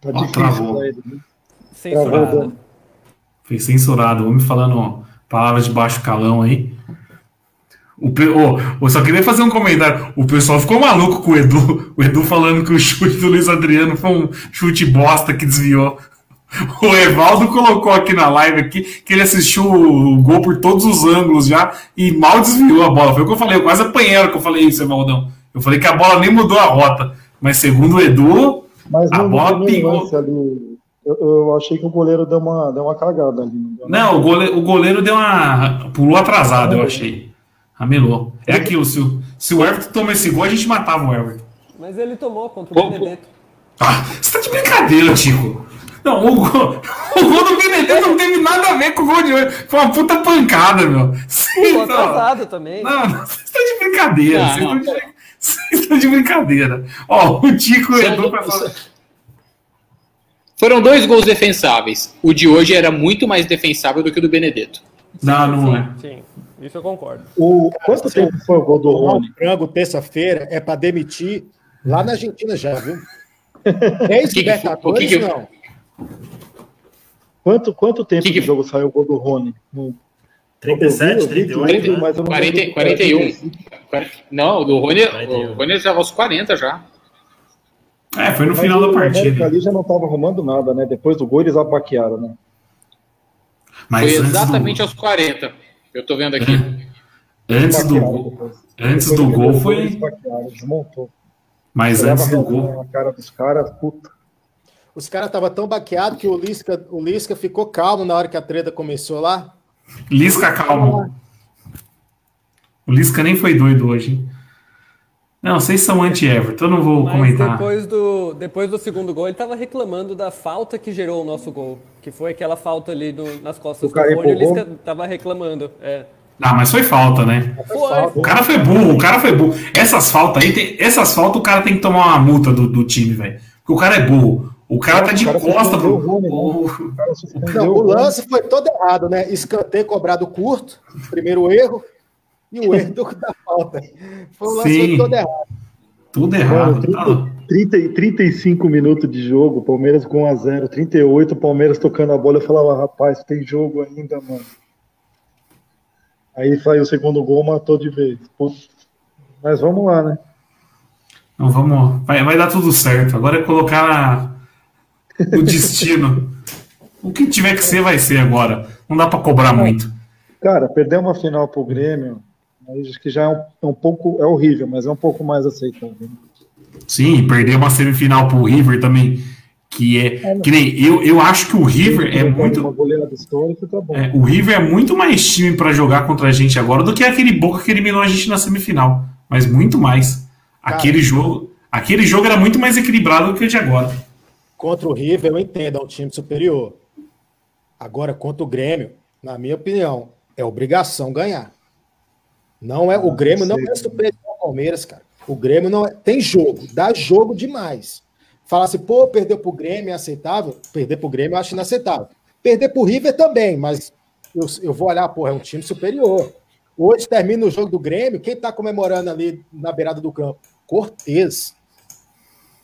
Tá difícil travou. pra ele, né? Censurado. Foi censurado. O homem falando palavras de baixo calão aí. O, ô, eu só queria fazer um comentário. O pessoal ficou maluco com o Edu. O Edu falando que o chute do Luiz Adriano foi um chute bosta que desviou. O Evaldo colocou aqui na live aqui que ele assistiu o gol por todos os ângulos já e mal desviou a bola. Foi o que eu falei. Eu quase apanhei que eu falei isso, Evaldão. Eu falei que a bola nem mudou a rota. Mas segundo o Edu, A bola pingou. Eu, eu achei que o goleiro deu uma, deu uma cagada ali. Não, o goleiro, o goleiro deu uma. pulou atrasado, eu achei. Ramelou. É aquilo, se o, se o Everton toma esse gol, a gente matava o Everton. Mas ele tomou contra o Pô, Benedetto. Ah, você tá de brincadeira, Tico. Não, o gol, o gol do Benedetto não teve nada a ver com o gol de hoje. Foi uma puta pancada, meu. Sim, atrasado também. Não, não, vocês estão de brincadeira. Não, vocês, não, estão de, vocês estão de brincadeira. Ó, o Tico e o Edu pra falar. Foram dois gols defensáveis. O de hoje era muito mais defensável do que o do Benedetto. Não, não é. Sim, isso eu concordo. O, quanto tempo foi o gol do Rony? Frango terça-feira é para demitir lá na Argentina já, viu? Três Que que que não. Quanto, quanto tempo Que que- de jogo saiu o gol do Rony? No- 37, eu vi, eu vi 38, tudo, né? mas eu não 40, lembro. 41. Não, o do Rony, 41. o Rony estava aos 40 já. É, foi no Mas final da o América partida. ali já não estava arrumando nada, né? Depois do gol eles abaquearam, né? Mas Foi exatamente do, aos 40. Eu tô vendo aqui. antes do gol. depois. Antes Depois do gol foi. Desmontou. Mas Olhava antes do a gol. Na cara dos caras, puta. Os caras estavam tão baqueados que o Lisca, o Lisca ficou calmo na hora que a treta começou lá. Lisca calmo. O Lisca nem foi doido hoje. hein? Não, vocês são anti-Everton, eu não vou Mas comentar. depois do, depois do segundo gol, ele tava reclamando da falta que gerou o nosso gol. Que foi aquela falta ali do- nas costas O cara do Rony, ele empurrou? esca- tava reclamando. É. Ah, mas foi falta, né? Foi, O cara foi burro, o cara foi burro. Essas faltas aí, tem- essas faltas o cara tem que tomar uma multa do, do time, velho. Porque o cara é burro. O cara tá de cara costa pro. o né? o- O Não, lance foi todo errado, né? Escanteio cobrado curto, primeiro erro, e o erro da falta. Foi o lance todo errado. Tudo Mano, errado. 30, Tá- 30 e 35 minutos de jogo, Palmeiras com 1x0, 38, Palmeiras tocando a bola. Eu falava, rapaz, tem jogo ainda, mano. Aí saiu o segundo gol, matou de vez. Putz. Mas vamos lá, né? Então vamos. Vai, vai dar tudo certo. Agora é colocar na- o destino. O que tiver que ser, vai ser agora. Não dá pra cobrar muito. Cara, perder uma final pro Grêmio, aí acho que já é um, é um pouco. É horrível, mas é um pouco mais aceitável. né? Sim, perder uma semifinal pro River também. Que é. Que nem. Eu, eu acho que o River é Uma muito. goleada histórica, tá bom. é, o River é muito mais time pra jogar contra a gente agora do que aquele Boca que eliminou a gente na semifinal. Mas muito mais. Aquele jogo. Aquele jogo era muito mais equilibrado do que o de agora. Contra o River, eu entendo, é um time superior. Agora, contra o Grêmio, na minha opinião, é obrigação ganhar. Não é, o Grêmio não é superior ao Palmeiras, cara. O Grêmio não é. Tem jogo, dá jogo demais. Falar assim, pô, perder pro Grêmio é aceitável? Perder pro Grêmio eu acho inaceitável. Perder pro River também, mas eu, eu vou olhar, pô, é um time superior. Hoje termina o jogo do Grêmio, quem tá comemorando ali na beirada do campo? Cortez.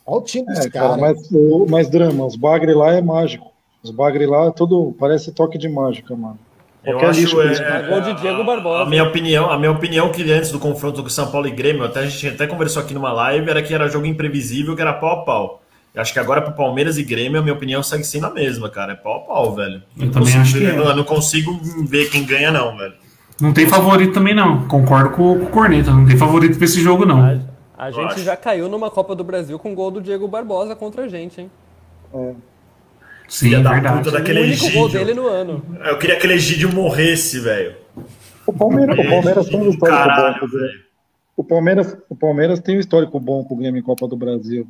Olha o time dos É, cara, caras. mas, o- mas drama, os bagre lá é mágico. Os bagre lá é tudo. Parece toque de mágica, mano. Eu Qualquer lixo acho, que é, Gol de Diego Barbosa. A minha opinião, a minha opinião que antes do confronto com São Paulo e Grêmio, até a gente até conversou aqui numa live, era que era jogo imprevisível, que era pau a pau. Eu acho que agora para Palmeiras e Grêmio, a minha opinião segue sendo a mesma, cara. É pau a pau, velho. Eu Não também consigo acho que ver- é. Eu não consigo ver quem ganha, não, velho. Não tem favorito também, não. Concordo com, com o Corneta. Não tem favorito pra esse jogo, não. A, a gente acho. já caiu numa Copa do Brasil com o gol do Diego Barbosa contra a gente, hein? Sim, Filha da verdade. puta O daquele único gol dele no ano. Eu queria que aquele Egídio morresse, velho. O Palmeiras, o Palmeiras tem um histórico bom Caralho, com o Grêmio. velho. O Palmeiras, o Palmeiras tem um histórico bom com o Grêmio em Copa do Brasil.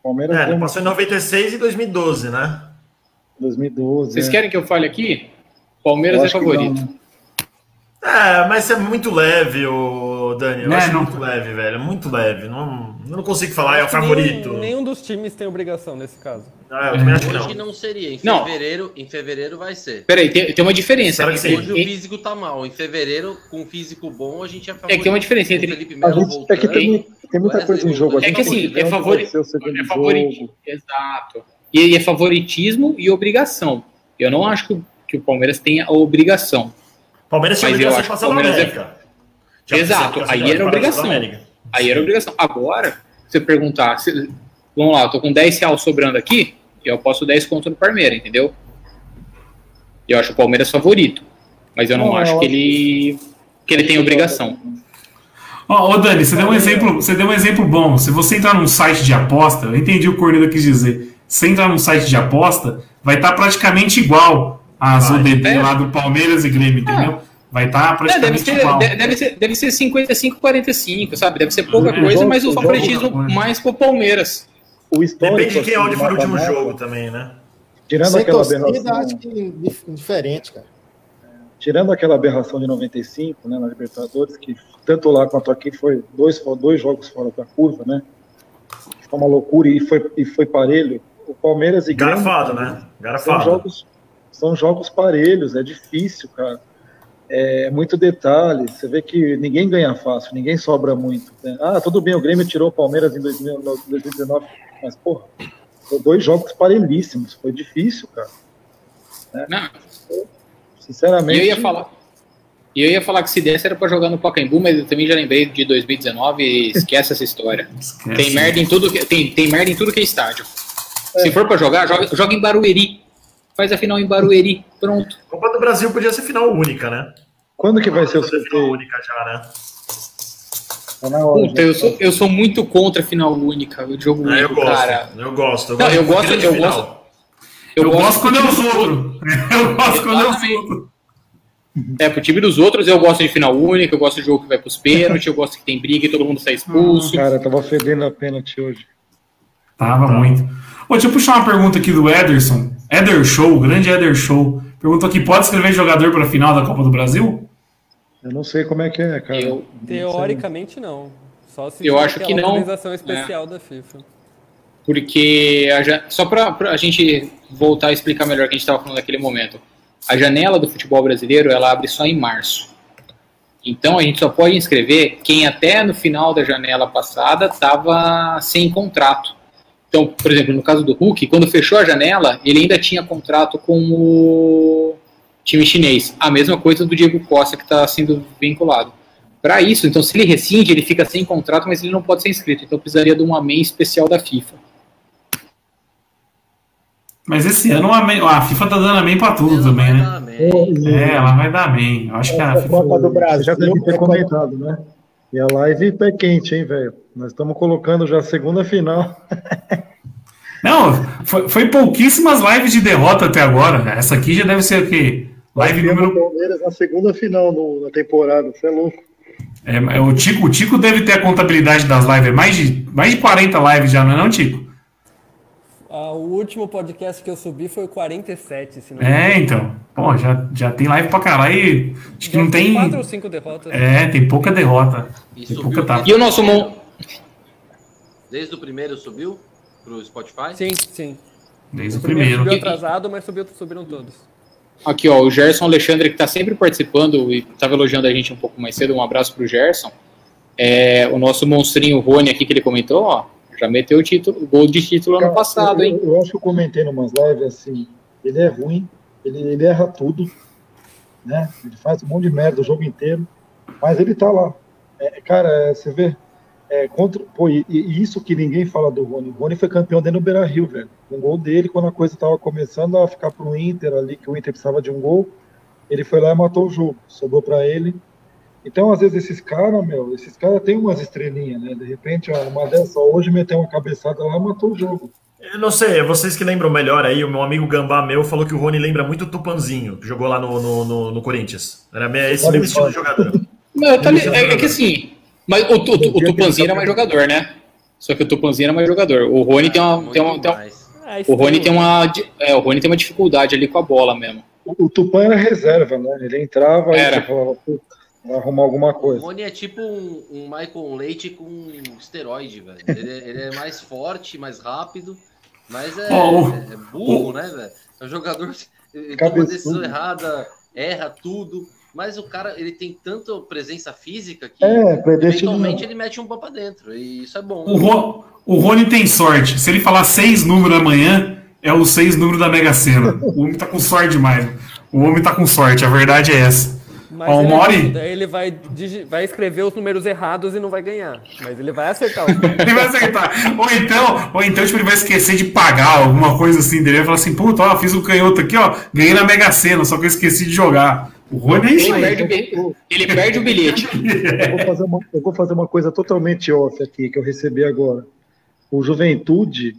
O Palmeiras É, uma passou em 96 e 2012, né? 2012. Vocês é. querem que eu fale aqui? Eu Palmeiras é acho que favorito. Não, né? É, mas é muito leve, o Dani. Eu É, acho não- muito leve, velho. É muito leve. Não, eu não consigo falar, é o favorito. Nenhum, nenhum dos times tem obrigação nesse caso. Ah, eu também acho que Hoje não. não seria. Em Não. fevereiro, em fevereiro vai ser. Peraí, tem, tem uma diferença. Hoje o físico tá mal. Em fevereiro, com o físico bom, a gente é É favorito. que tem uma diferença entre- O Felipe A Melo gente, é que voltando. tem, tem muita coisa em jogo. Voltando. É que não assim, é, favori... é favorito. jogo. Exato. E é favoritismo e obrigação. Eu não acho que o, que o Palmeiras tenha a obrigação. Palmeiras tinha eu obrigação de passar o na Palmeiras é- América. Tinha Exato, aí era na obrigação. Aí era obrigação. Agora, se você perguntar, se- vamos lá, eu tô com 10 reais sobrando aqui, eu posso 10 conto no Palmeiras, entendeu? Eu acho o Palmeiras favorito. Mas eu não, Não, acho eu que ele, que ele tem obrigação. Ó, ô Dani, você deu um exemplo, você deu um exemplo bom. Se você entrar num site de aposta, eu entendi o que o Corneta quis dizer. Se você entrar num site de aposta, vai estar praticamente igual as Vai. ODB É. lá do Palmeiras e Grêmio, entendeu? Vai estar É, deve, praticamente ser, igual. de- deve, ser, deve ser 55, 45, sabe? Deve ser pouca É, coisa, jogo- mas o jogo- favoritismo jogo- mais pro Palmeiras. O Depende de quem é onde for o último mata-mata, jogo também, né? Tirando Sem aquela torcida, aberração, acho que indiferente, cara. tirando aquela aberração de 95, né, na Libertadores, que tanto lá quanto aqui foi dois, dois jogos fora da curva, né? Foi uma loucura e foi, e foi parelho. O Palmeiras e Grêmio, Garfado, né? São Garfado. jogos, são jogos parelhos, é difícil, cara. É muito detalhe. Você vê que ninguém ganha fácil, ninguém sobra muito. né? Ah, tudo bem, o Grêmio tirou o Palmeiras em 2000 2019, mas, porra, foi dois jogos parelhíssimos. Foi difícil, cara. Não, e Sinceramente. eu ia falar. E eu ia falar que se desse era pra jogar no Pacaembu, mas eu também já lembrei de 2019 e esquece essa história. Esquece. Tem merda em tudo que, tem, tem merda em tudo que é estádio. Se for pra jogar, joga, joga em Barueri. Faz a final em Barueri. Pronto. Copa do Brasil podia ser final única, né? Quando que vai ser o ser final sorteio? única já, né? Tá na hora, Puta, já. eu sou, eu sou muito contra a final única. O jogo Ah, eu único, gosto. cara. Eu gosto. Não, eu gosto- grande eu final. gosto- Eu, gosto quando é os outros. Eu gosto quando é os Exatamente. outros. É, pro time dos outros eu gosto de final única, eu gosto de jogo que vai pros pênaltis, eu gosto que tem briga e todo mundo sai expulso. Cara, tava fedendo a pênalti hoje. Tava muito. Ô, deixa eu puxar uma pergunta aqui do Ederson. Eder Show, grande Eder Show. Perguntou aqui: pode escrever jogador para a final da Copa do Brasil? Eu não sei como é que é, cara. Eu- Teoricamente não. Só se Eu for acho que não. autorização especial da FIFA. Porque a só para a gente voltar a explicar melhor o que a gente estava falando naquele momento, a janela do futebol brasileiro ela abre só em março. Então a gente só pode inscrever quem até no final da janela passada estava sem contrato. Então, por exemplo, no caso do Hulk, quando fechou a janela, ele ainda tinha contrato com o time chinês. A mesma coisa do Diego Costa que está sendo vinculado. Para isso, então, se ele rescinde, ele fica sem contrato, mas ele não pode ser inscrito. Então, precisaria de um amém especial da FIFA. Mas esse ano a, FIFA tá dando amém pra tudo também, né? É, ela vai dar amém. Eu acho que a A FIFA. Copa do Brasil já deve ter comentado, né? E a live pé quente, hein, velho? Nós estamos colocando já a segunda final. Não, foi, foi pouquíssimas lives de derrota até agora. Essa aqui já deve ser o quê? Live número. Palmeiras na segunda final no- na temporada, você é louco. É, é, o, Tico, o Tico deve ter a contabilidade das lives. É mais de, mais de 40 lives já, não é não, Tico? Ah, o último podcast que eu subi foi o 47, se não me É, então. Pô, já, já tem live pra caralho e acho que Já não tem. quatro ou cinco derrotas. É, tem pouca derrota. E Tem pouca tapa. E o nosso mon... Desde o primeiro subiu pro Spotify? Sim, sim. Desde o primeiro primeiro. subiu atrasado, mas subiu, subiram todos. Aqui, ó, o Gerson Alexandre, que está sempre participando e estava elogiando a gente um pouco mais cedo. Um abraço pro Gerson. É, o nosso monstrinho Rony aqui que ele comentou, ó, já meteu o título, o gol de título ano passado, eu, hein? Eu, acho que eu comentei numas lives assim, ele é ruim, ele, ele erra tudo, né? Ele faz um monte de merda o jogo inteiro, mas ele tá lá. É, cara, é, você vê, é, contra, pô, e, e isso que ninguém fala do Rony. O Rony foi campeão dentro do Beira Rio, velho. Um gol dele quando a coisa tava começando a ficar pro Inter ali, que o Inter precisava de um gol. Ele foi lá e matou o jogo, sobrou pra ele. Então, às vezes, esses caras, meu, esses caras têm umas estrelinhas, né? De repente, ó, uma dessa hoje meteu uma cabeçada lá e matou o jogo. Eu não sei, vocês que lembram melhor aí, o meu amigo Gambá meu falou que o Rony lembra muito o Tupanzinho, que jogou lá no, no, no, no Corinthians. Era me- esse mesmo estilo de jogador. Não, tá li- é, é que assim, mas o, tu- o, o Tupanzinho era mais jogador, né? Só que o Tupanzinho era mais jogador. O Rony tem uma, tem uma, tem uma-. É, o Rony tem uma, é, o Rony tem uma dificuldade ali com a bola mesmo. O, o Tupã era reserva, né? Ele entrava e Era. você falava, puta, vai arrumar alguma O coisa. Rony é tipo um, um Michael Leite com esteroide, velho. Ele, é- ele é mais forte, mais rápido, mas é, o- é burro, né, velho? É um jogador que ele toma decisão errada, erra tudo, mas o cara ele tem tanta presença física que É, eventualmente ele mete um pão pra dentro, e isso é bom. O, Ro- o Rony tem sorte. Se ele falar seis números amanhã, é os seis números da Mega Sena. O homem tá com sorte demais. O homem tá com sorte, a verdade é essa. Mas Ó, o ele, Mori- daí ele vai, vai escrever os números errados e não vai ganhar. Mas ele vai acertar. Ele vai acertar. Ou então, ou então tipo, ele vai esquecer de pagar alguma coisa assim dele. Ele vai falar assim, puta, ó, fiz um canhoto aqui, ó, ganhei na Mega Sena, só que eu esqueci de jogar. O Rony é isso Ele aí. perde, o ele perde o bilhete. Eu vou, fazer uma, eu vou fazer uma coisa totalmente off aqui, que eu recebi agora. O Juventude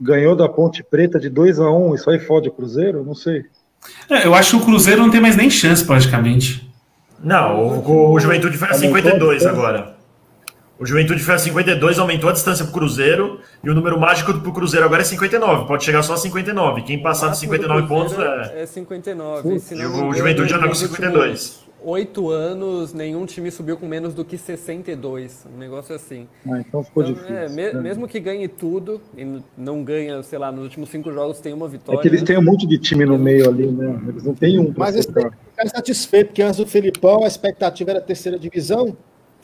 ganhou da Ponte Preta de 2 a 1 Isso aí fode o Cruzeiro? Não sei. É, eu acho que o Cruzeiro não tem mais nem chance, praticamente. Não, o, o Juventude foi a Aumentou a 52 distância? agora. O Juventude foi a 52, aumentou a distância pro Cruzeiro, e o número mágico pro Cruzeiro agora é 59. Pode chegar só a 59. Quem passar de 59 pontos é. É 59. Se E o Juventude já tá com nos 52. Oito anos, nenhum time subiu com menos do que 62. Um negócio assim. Ah, então ficou Então, difícil. é, me- né? mesmo que ganhe tudo, e não ganha, sei lá, nos últimos cinco jogos tem uma É vitória. que eles né? têm um monte de time no meio ali, né? Eles não têm um. Mas eles têm que ficar satisfeito, porque antes do Felipão a expectativa era a terceira divisão.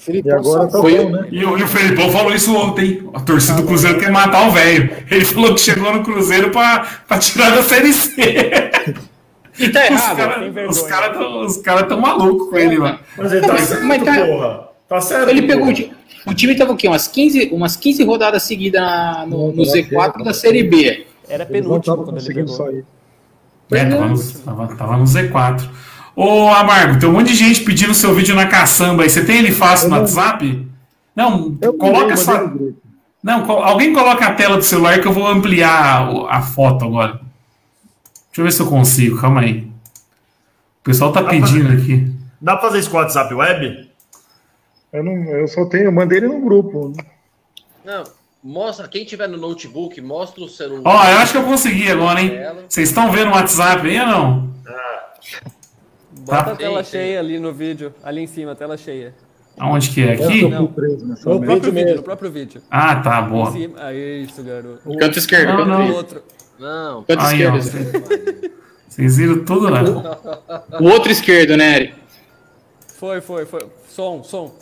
O E agora tá Foi- bom, né? E, o- e o Felipão falou isso ontem. A torcida do Cruzeiro quer matar o velho. Ele falou que chegou no Cruzeiro pra tirar da Série C. E tá Os errado. caras os cara tão, os cara tão malucos com ele, mano. Mas ele tá Mas- certo, mas tá- porra. Tá certo. Ele pegou o porra. time. O time tava o quê? Umas 15, umas 15 rodadas seguidas no, no Z4 da Série B. Era penúltimo quando ele pegou. sair. É, tava, no, tava, tava no Z4. Ô, Amargo, tem um monte de gente pedindo seu vídeo na caçamba aí. Você tem ele fácil no WhatsApp? Não, Eu coloca grupo. Não, alguém coloca a tela do celular que eu vou ampliar a foto agora. Deixa eu ver se eu consigo, calma aí. O pessoal tá Dá pedindo pra- aqui. Dá pra fazer isso com o WhatsApp web? Eu, não, eu só tenho, eu mandei ele no grupo. Não, mostra, quem tiver no notebook, mostra o celular. Ó, eu acho que eu consegui agora, hein? Vocês estão vendo o WhatsApp aí ou não? Bota Tá. a tela Sim, sim. cheia ali no vídeo. Ali em cima, a tela cheia. Aonde que é? Aqui? Não. preso No merda. próprio vídeo, no próprio vídeo. Ah, tá, Em boa. cima. Ah, isso, garoto. Canto esquerdo, Não, canto não. O outro. Não, Canto Aí, ó. esquerdo. Vocês viram tudo lá. O outro esquerdo, né, Eric? Foi, foi, foi. Som, som.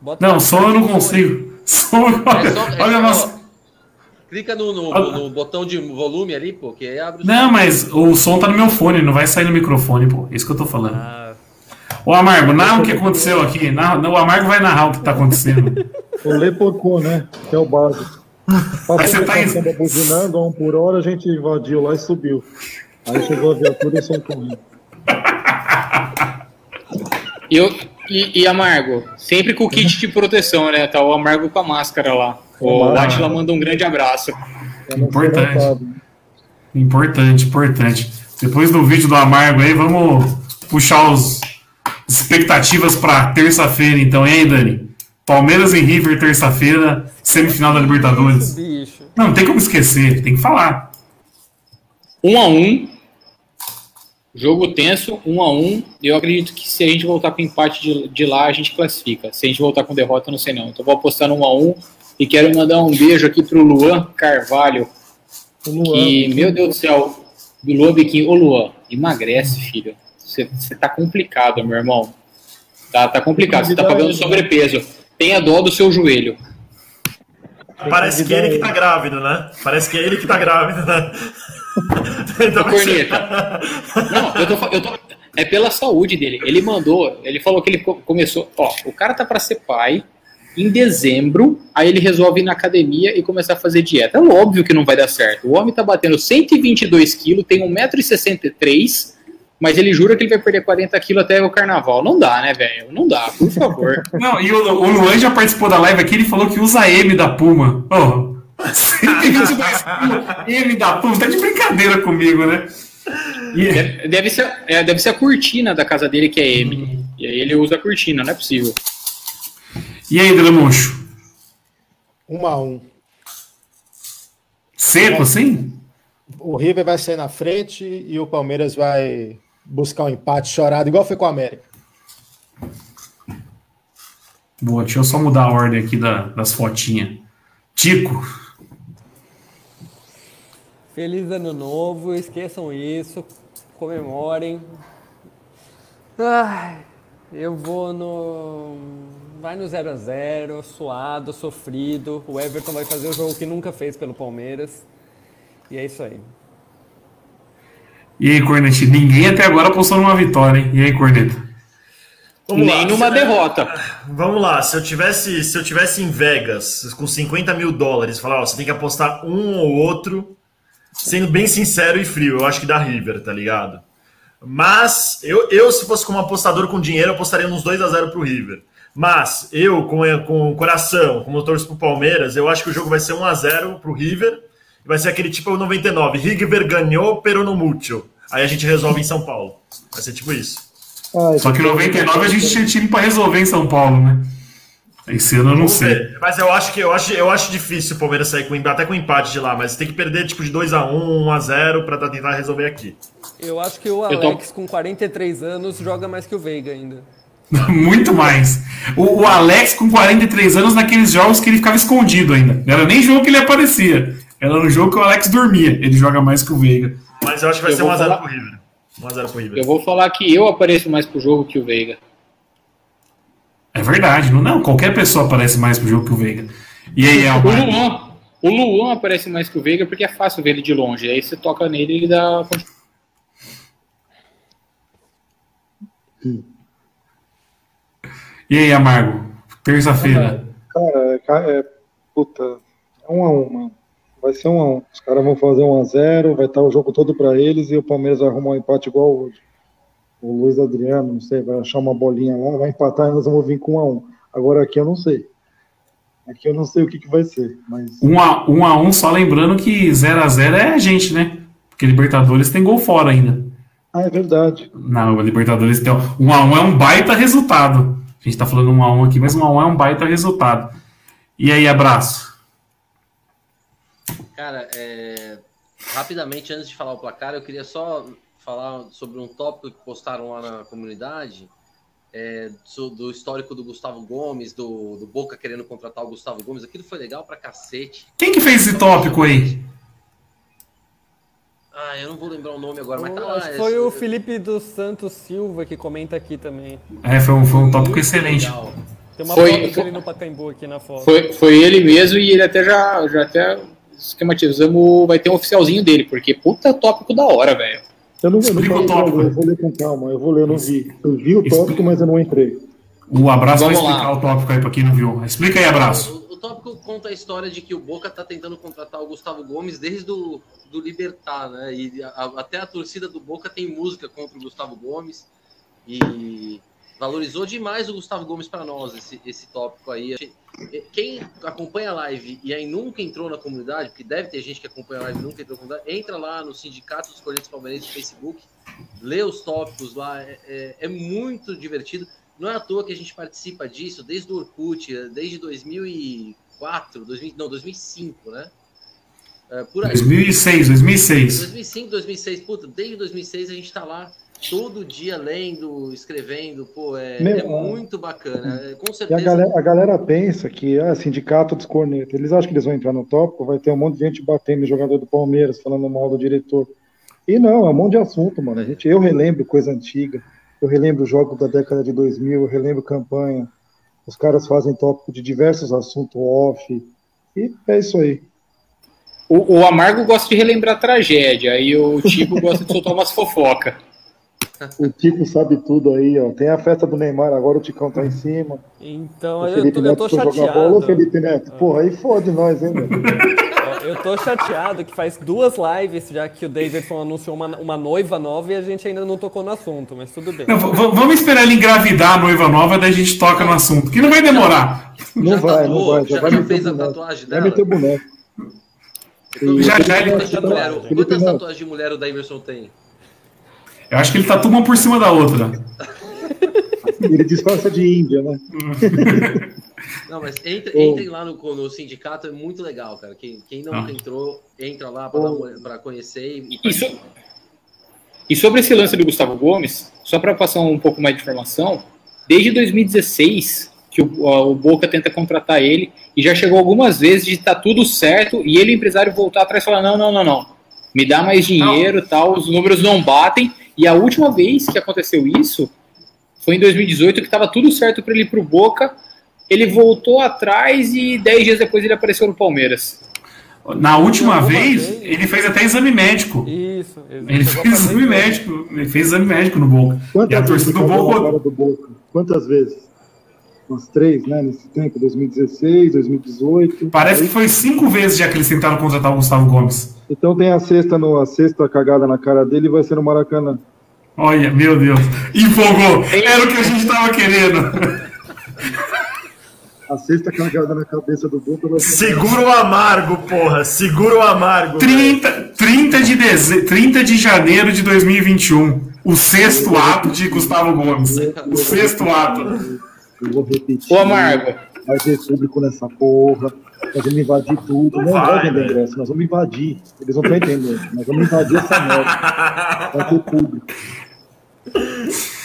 Bota Não, som eu não consigo. Som, é só, é olha só- a nossa. Clica no, no, no botão de volume ali, pô, que aí abre o Não, mas o som tá no meu fone, não vai sair no microfone, pô. É isso que eu tô falando. Ah, Ô, Amargo, narra o que aconteceu aqui. Narra, não, o Amargo vai narrar o que tá acontecendo. O Lepocô, né? Que é o básico. Passou Aí você o tá samba buzinando a um por hora, a gente invadiu lá e subiu. Aí chegou a viatura e saiu correndo. Eu, e, e Amargo, sempre com o kit de proteção, né? Tá o Amargo com a máscara lá. O. Atila manda um grande abraço. Ser Importante. notado. Importante, importante. Depois do vídeo do Amargo aí, vamos puxar os expectativas pra terça-feira, então. Aí, Dani? Palmeiras e River, terça-feira, semifinal da Libertadores. bicho. Não, não tem como esquecer, tem que falar. Um a um. Jogo tenso, um a um. Eu acredito que se a gente voltar com empate de, de lá, a gente classifica. Se a gente voltar com derrota, eu não sei não. Então vou apostar no 1 a 1 e quero mandar um beijo aqui pro Luan Carvalho, O Luan, que, meu Deus do céu, do Luan Biquinho. Ô Luan, emagrece, filho. Você tá complicado, meu irmão. Tá, tá complicado, você tá pagando sobrepeso. Tenha dó do seu joelho. Parece que é ele que tá grávido, né? Parece que é ele que tá grávido, né? Então Corneta. Não, eu tô, eu tô. É pela saúde dele. Ele mandou, ele falou que ele co- começou. Ó, o cara tá pra ser pai em dezembro, aí ele resolve ir na academia e começar a fazer dieta. É óbvio que não vai dar certo. O homem tá batendo 122 quilos, tem 1,63m, mas ele jura que ele vai perder 40 quilos até o carnaval. Não dá, né, velho? Não dá, por favor. Não, e o, o Luan já participou da live aqui, ele falou que usa M da Puma. Ô, 122 quilos, M da Puma, tá de brincadeira comigo, né? Deve, deve ser, é, deve ser a cortina da casa dele que é M. E aí ele usa a cortina, não é possível. E aí, Dramoncho? Um a um. Seco assim? O River vai sair na frente e o Palmeiras vai buscar um empate chorado, igual foi com o América. Boa, deixa eu só mudar a ordem aqui da- das fotinhas. Tico, Feliz ano novo, esqueçam isso, comemorem. Ai, eu vou no. Vai no 0x0, suado, sofrido. O Everton vai fazer o jogo que nunca fez pelo Palmeiras. E é isso aí. E aí, Cornete? Ninguém até agora apostou numa vitória, hein? E aí, Corneta? Vamos Nem lá, numa derrota. Vamos lá, se eu tivesse, se eu tivesse em Vegas com 50 mil dólares, falar, ó, você tem que apostar um ou outro, sendo bem sincero e frio, eu acho que dá River, tá ligado? Mas eu, eu se fosse como apostador com dinheiro, eu apostaria uns 2 a 0 pro River. Mas eu, com, com o coração, como eu torço pro Palmeiras, eu acho que o jogo vai ser 1 a 0 pro River. Vai ser aquele tipo 99, River ganhou, pero no mucho. Aí a gente resolve em São Paulo. Vai ser tipo isso. Ai, Só que em 99 a gente tinha time pra resolver em São Paulo, né? Esse ano eu não sei. ver. Mas eu acho que eu acho, eu acho difícil o Palmeiras sair com até com empate de lá, mas tem que perder tipo de 2 a 1, 1 a 0 para tentar resolver aqui. Eu acho que o Eu tô- Alex, com 43 anos, joga mais que o Veiga ainda. Muito mais. O, o Alex com 43 anos naqueles jogos que ele ficava escondido ainda. Não era nem jogo que ele aparecia. Era no jogo que o Alex dormia. Ele joga mais que o Veiga. Mas eu acho que vai Eu ser 1 vou a 0 falar- pro River. 1 a 0 pro River. Eu vou falar que eu apareço mais pro jogo que o Veiga. É verdade. Não, não, qualquer pessoa aparece mais pro jogo que o Veiga. E aí, O Elmar? Luan, o Luan aparece mais que o Veiga porque é fácil ver ele de longe. Aí você toca nele e ele dá. E aí, Amargo? Terça-feira. Cara, é, ca- é, puta, é um a um, mano. Vai ser um a um. Os caras vão fazer um a zero, vai estar o jogo todo pra eles e o Palmeiras vai arrumar um empate igual hoje. O Luiz Adriano, não sei, vai achar uma bolinha lá, vai empatar e nós vamos vir com um a um. Agora aqui eu não sei. Aqui eu não sei o que, que vai ser, mas Um a, um a um, só lembrando que 0x0 é a gente, né? Porque Libertadores tem gol fora ainda. Ah, é verdade. Não, a Libertadores tem um 1x1 é um baita resultado. A gente tá falando 1x1 aqui, mas 1x1 é um baita resultado. E aí, abraço. Cara, é, rapidamente, antes de falar o placar, eu queria só falar sobre um tópico que postaram lá na comunidade, é, do, do histórico do Gustavo Gomes, do, do Boca querendo contratar o Gustavo Gomes. Aquilo foi legal pra cacete. Quem que fez esse tópico aí? Ah, eu não vou lembrar o nome agora, mas tá lá. é- foi o Felipe dos Santos Silva que comenta aqui também. É, foi um, foi um tópico excelente. Legal. Tem uma Foi- foto dele no Pacaembu aqui na foto. Foi, foi ele mesmo e ele até já, já até esquematizamos, vai ter um oficialzinho dele, porque puta tópico da hora, velho. Eu não, eu não o tópico. eu vou ler com calma, eu vou ler, eu não vi. Eu vi o tópico, mas eu não entrei. O abraço vai Vamos lá. explicar o tópico aí pra quem não viu. Explica aí, abraço. O, o tópico conta a história de que o Boca tá tentando contratar o Gustavo Gomes desde o do Libertar, né? E a- até a torcida do Boca tem música contra o Gustavo Gomes e valorizou demais o Gustavo Gomes para nós esse, esse tópico aí. Quem acompanha a live e aí nunca entrou na comunidade, porque deve ter gente que acompanha a live e nunca entrou na comunidade, entra lá no Sindicato dos Corinthians Palmeirenses no Facebook, lê os tópicos lá, é, é- é muito divertido. Não é à toa que a gente participa disso desde o Orkut, desde 2004, 2000, não, 2005, né? É, por aí. 2006, 2006. 2005, 2006, puta, desde 2006 a gente tá lá todo dia lendo, escrevendo, pô, é, Meu, é muito bacana. é, Com E a certeza. galera, a galera pensa que é sindicato dos cornetas. Eles acham que eles vão entrar no tópico, vai ter um monte de gente batendo no jogador do Palmeiras, falando mal do diretor. E não, é um monte de assunto, mano. A gente, eu relembro coisa antiga, eu relembro jogos da década de 2000, eu relembro campanha. Os caras fazem tópico de diversos assuntos off. E é isso aí. O, o Amargo gosta de relembrar tragédia, e o Tico gosta de soltar umas fofoca. O Tico sabe tudo aí, ó. Tem a festa do Neymar, agora o Ticão tá em cima. Então, O eu Felipe tô, eu Neto tô foi jogar chateado. bola, ô Felipe Neto. Porra, aí fode nós, hein, meu? Eu tô chateado que faz duas lives já que o Davidson anunciou uma, uma noiva nova e a gente ainda não tocou no assunto, mas tudo bem. Não, vamos esperar ele engravidar a noiva nova, daí a gente toca no assunto. Que não vai demorar. Não Já vai, não tatuou? vai. Já, Já- vai já fez a boneco. tatuagem Vai dela? meter boneco. Já, já ele- Quantas, Neto. tatuagens de mulher o Davidson tem? Eu acho que ele tatua uma por cima da outra. Ele disfarça de Índia, né? Não, mas entre, entrem lá no, no sindicato, é muito legal, cara. Quem, quem não Ah. entrou, entra lá pra conhecer e. Isso, e sobre esse lance do Gustavo Gomes, só para passar um pouco mais de informação, desde 2016 que o, o Boca tenta contratar ele e já chegou algumas vezes de estar tudo certo e ele, o empresário, voltar atrás e falar: não, não, não, não, me dá mais dinheiro tal, os números não batem. E a última vez que aconteceu isso foi em 2018, que estava tudo certo para ele ir para o Boca. Ele voltou atrás e 10 dias depois ele apareceu no Palmeiras. Na última vez, vez. ele fez até exame médico. Isso. Ele a fez exame isso. médico. Ele fez exame médico no Boca. E Quantas a vezes torcida do Boca. do Boca? Quantas vezes? Umas três, né? Nesse tempo, 2016, 2018. Parece que foi cinco vezes já que eles tentaram contratar o Gustavo Gomes. Então tem a sexta, no, a sexta cagada na cara dele e vai ser no Maracanã. Olha, meu Deus. Empolgou. Era o que a gente tava querendo. A sexta cagada na cabeça do Boca vai ser. Segura o amargo, porra. Segura o amargo. velho. 30, 30, de deze... 30 de janeiro de 2021. O sexto ato de Gustavo Gomes. O sexto ato. Eu vou repetir. Ô, Amargo, Vai ter público nessa porra. Nós vamos invadir tudo. Não Vai, vai vender ingresso, nós vamos invadir. Eles não estão entendendo. Nós vamos invadir essa merda. Vai ter público.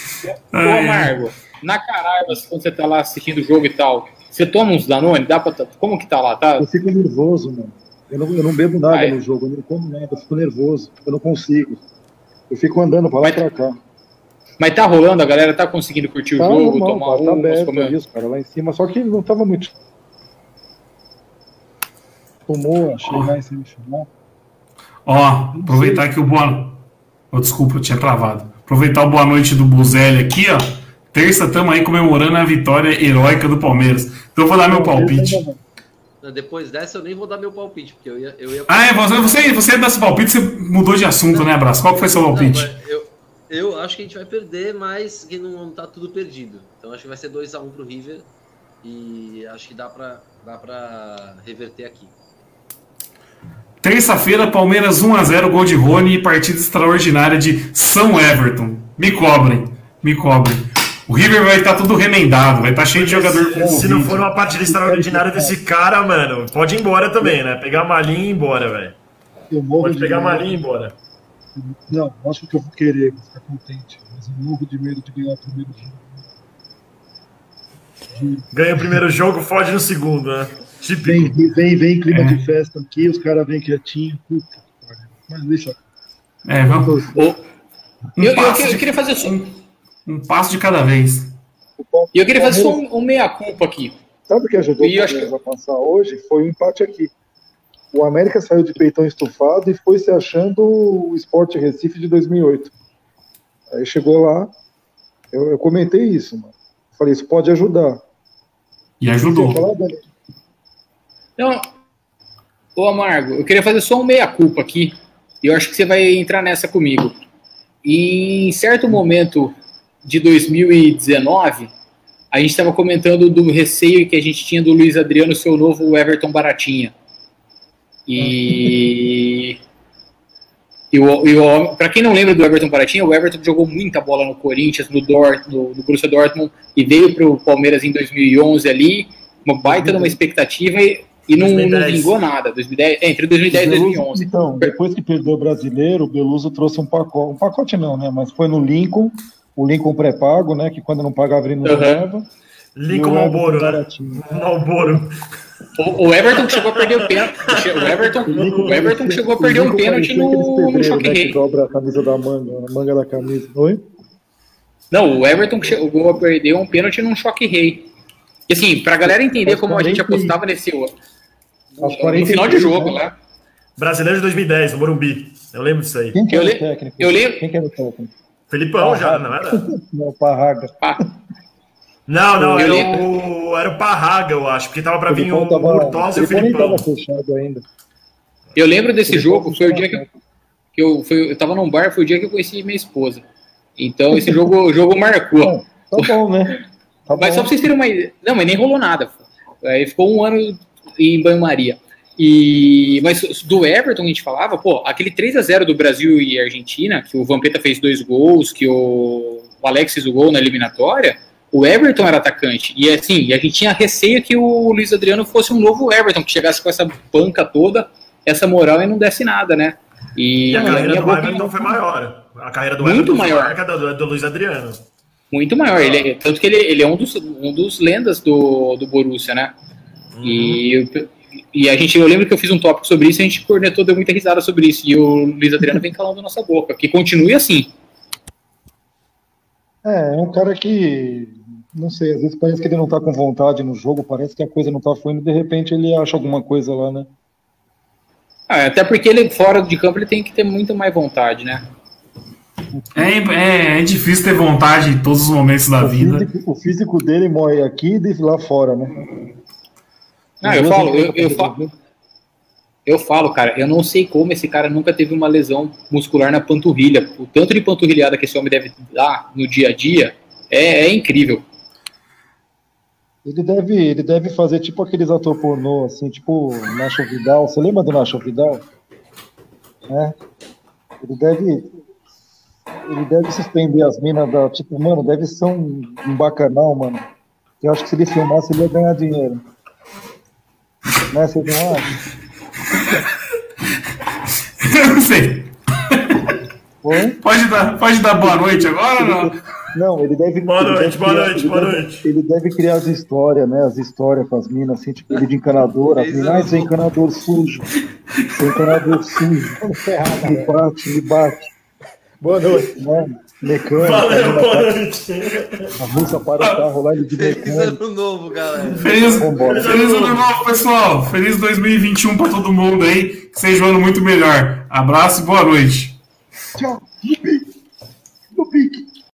Ô, Amargo, na Caraibas, quando você tá lá assistindo o jogo e tal, você toma uns Danone? Dá pra, como que tá lá? Tá? Eu fico nervoso, mano. Eu não, eu não bebo nada Vai. no jogo, eu não como nada, eu fico nervoso. Eu não consigo. Eu fico andando pra lá e pra cá. Mas tá rolando, a galera tá conseguindo curtir Tá o jogo, normal, tomar tá, tá um, aberto comer... os caras lá em cima. Só que não tava muito. Tomou, achei lá em chamar. Ó, aproveitar que o boa. Oh, desculpa, eu tinha travado. Aproveitar o boa noite do Buzelli aqui, ó. Terça estamos aí comemorando a vitória heróica do Palmeiras. Então eu vou dar meu palpite. Depois dessa, eu nem vou dar meu palpite, porque eu ia. Eu ia... Ah, é, você, você, você dá seu palpite, você mudou de assunto, né, Abraço? Qual que foi seu Não, palpite? mas eu, eu acho que a gente vai perder, mas que não tá tudo perdido. Então acho que vai ser 2x1 pro River. E acho que dá pra, dá pra reverter aqui. Terça-feira, Palmeiras 1x0, gol de Rony e partida extraordinária de São Everton. Me cobrem, me cobrem. O River vai estar tudo remendado, vai estar cheio de jogador com Se não for uma partida extraordinária desse cara, mano, pode ir embora também, né? Pegar a malinha e ir embora, velho. Pode de pegar a malinha e ir embora. Não, acho que eu vou querer ficar contente, mas eu morro de medo de ganhar o primeiro jogo. Ganha o primeiro jogo, fode no segundo, né? Vem, vem, vem clima É. de festa aqui, os caras vêm quietinho. Puta que. Mas deixa. É, vamos. Um eu, eu, eu queria fazer só, Um passo de cada vez. e eu queria fazer só um, um meia-culpa aqui. Sabe o que ajudou E o Palmeiras a passar hoje? Foi o empate aqui. O América saiu de peitão estufado e foi se achando o Sport Recife de 2008. Aí chegou lá, eu, eu comentei isso, mano. Falei, isso pode ajudar. E ajudou. falar, Não, ô Amargo, eu queria fazer só um meia-culpa aqui. E eu acho que você vai entrar nessa comigo. Em certo momento de 2019, a gente estava comentando do receio que a gente tinha do Luiz Adriano ser o novo Everton Baratinha. E. E, o, e o, pra quem não lembra do Everton Baratinha, o Everton jogou muita bola no Corinthians, no, Dort, no, no Borussia Dortmund, e veio pro Palmeiras em 2011 ali, uma baita de uma expectativa e, e não, não 2010. vingou nada. 2010, é, entre 2010 e Beluso, 2011. Então, depois que perdeu o brasileiro, o Beluso trouxe um pacote. Um pacote não, né? Mas foi no Lincoln, o Lincoln pré-pago, né? Que quando não pagava ele não Uhum. levava. Lincoln E o Everton Malboro, né? Malboro. O, o Everton chegou a perder o pênalti. O Everton, o Everton que chegou a perder um pênalti no, no Choque né, Rei. Dobra a camisa da manga, a manga da camisa. Oi? Não, o Everton que chegou a perder um pênalti num choque rei. E assim, pra galera entender como a gente 40 apostava nesse. Aos No final 43, de jogo, né? né? Brasileiro de 2010, no Morumbi. Eu lembro disso aí. Quem que Eu era o técnico? eu lembro- Quem que era o técnico? Felipão já, não era? Não, Parraga. Pá, Não, não, Eu era o, era o Parraga, eu acho, porque tava pra vir o tava- Murtosa e o Filipão. tava fechado ainda. Eu lembro desse Felipão jogo, foi o dia que, fechado. que eu, foi, eu tava num bar, foi o dia que eu conheci minha esposa. Então esse jogo, o jogo marcou. Tá bom, né? Tá Mas bom. só pra vocês terem uma ideia. Não, mas nem rolou nada. Aí ficou um ano em banho-maria. E, mas do Everton a gente falava, pô, aquele 3 a 0 do Brasil e Argentina, que o Vampeta fez dois gols, que o, o Alex fez o gol na eliminatória, o Everton era atacante. E assim, a gente tinha receio que o Luiz Adriano fosse um novo Everton, que chegasse com essa banca toda, essa moral e não desse nada, né? E, E a carreira do Everton opinião, foi maior. A carreira do Muito Everton maior. foi maior que a do, do Luiz Adriano. muito maior. Ele, é- tanto que ele, ele é um dos, um dos lendas do, do Borussia, né? E, eu- e a gente, eu lembro que eu fiz um tópico sobre isso, a gente cornetou, deu muita risada sobre isso. E o Luiz Adriano vem calando a nossa boca. Que continue assim. É, é um cara que, não sei, às vezes parece que ele não tá com vontade no jogo, parece que a coisa não tá fluindo, de repente ele acha alguma coisa lá, né? Ah, até porque ele, fora de campo, ele tem que ter muito mais vontade, né? É, é, é difícil ter vontade em todos os momentos da O vida. físico, o físico dele morre aqui e lá fora, né? Ah, eu falo, eu, vezes eu, falo, eu falo, cara, eu não sei como esse cara nunca teve uma lesão muscular na panturrilha. O tanto de panturrilhada que esse homem deve dar no dia a dia é, é incrível. Ele deve, ele deve fazer tipo aqueles atores pornô, assim, tipo Nacho Vidal. Você lembra do Nacho Vidal? É. Ele deve. Ele deve suspender as minas da. Tipo, mano, deve ser um, um bacanal, mano. Eu acho que se ele filmasse, ele ia ganhar dinheiro. Né, vocês não acham? Eu não sei. Oi? Pode dar, pode dar boa noite agora ou não? Não, ele deve. Boa ele noite, deve boa criar- noite, ele boa deve- noite. Ele deve criar as histórias, né? As histórias com as minas, assim, tipo, ele de encanador. As minas, ai, você é encanador sujo. É encanador sujo. Me bate, me bate. Boa noite. Né? Mecânico. Valeu, né? boa noite. A russa para o carro lá, de Feliz mecânico. ano novo, galera. Feliz, Vambora. feliz ano novo, pessoal. Feliz 2021 pra todo mundo aí. Que seja um ano muito melhor. Abraço e boa noite. Tchau. No pique. No pique.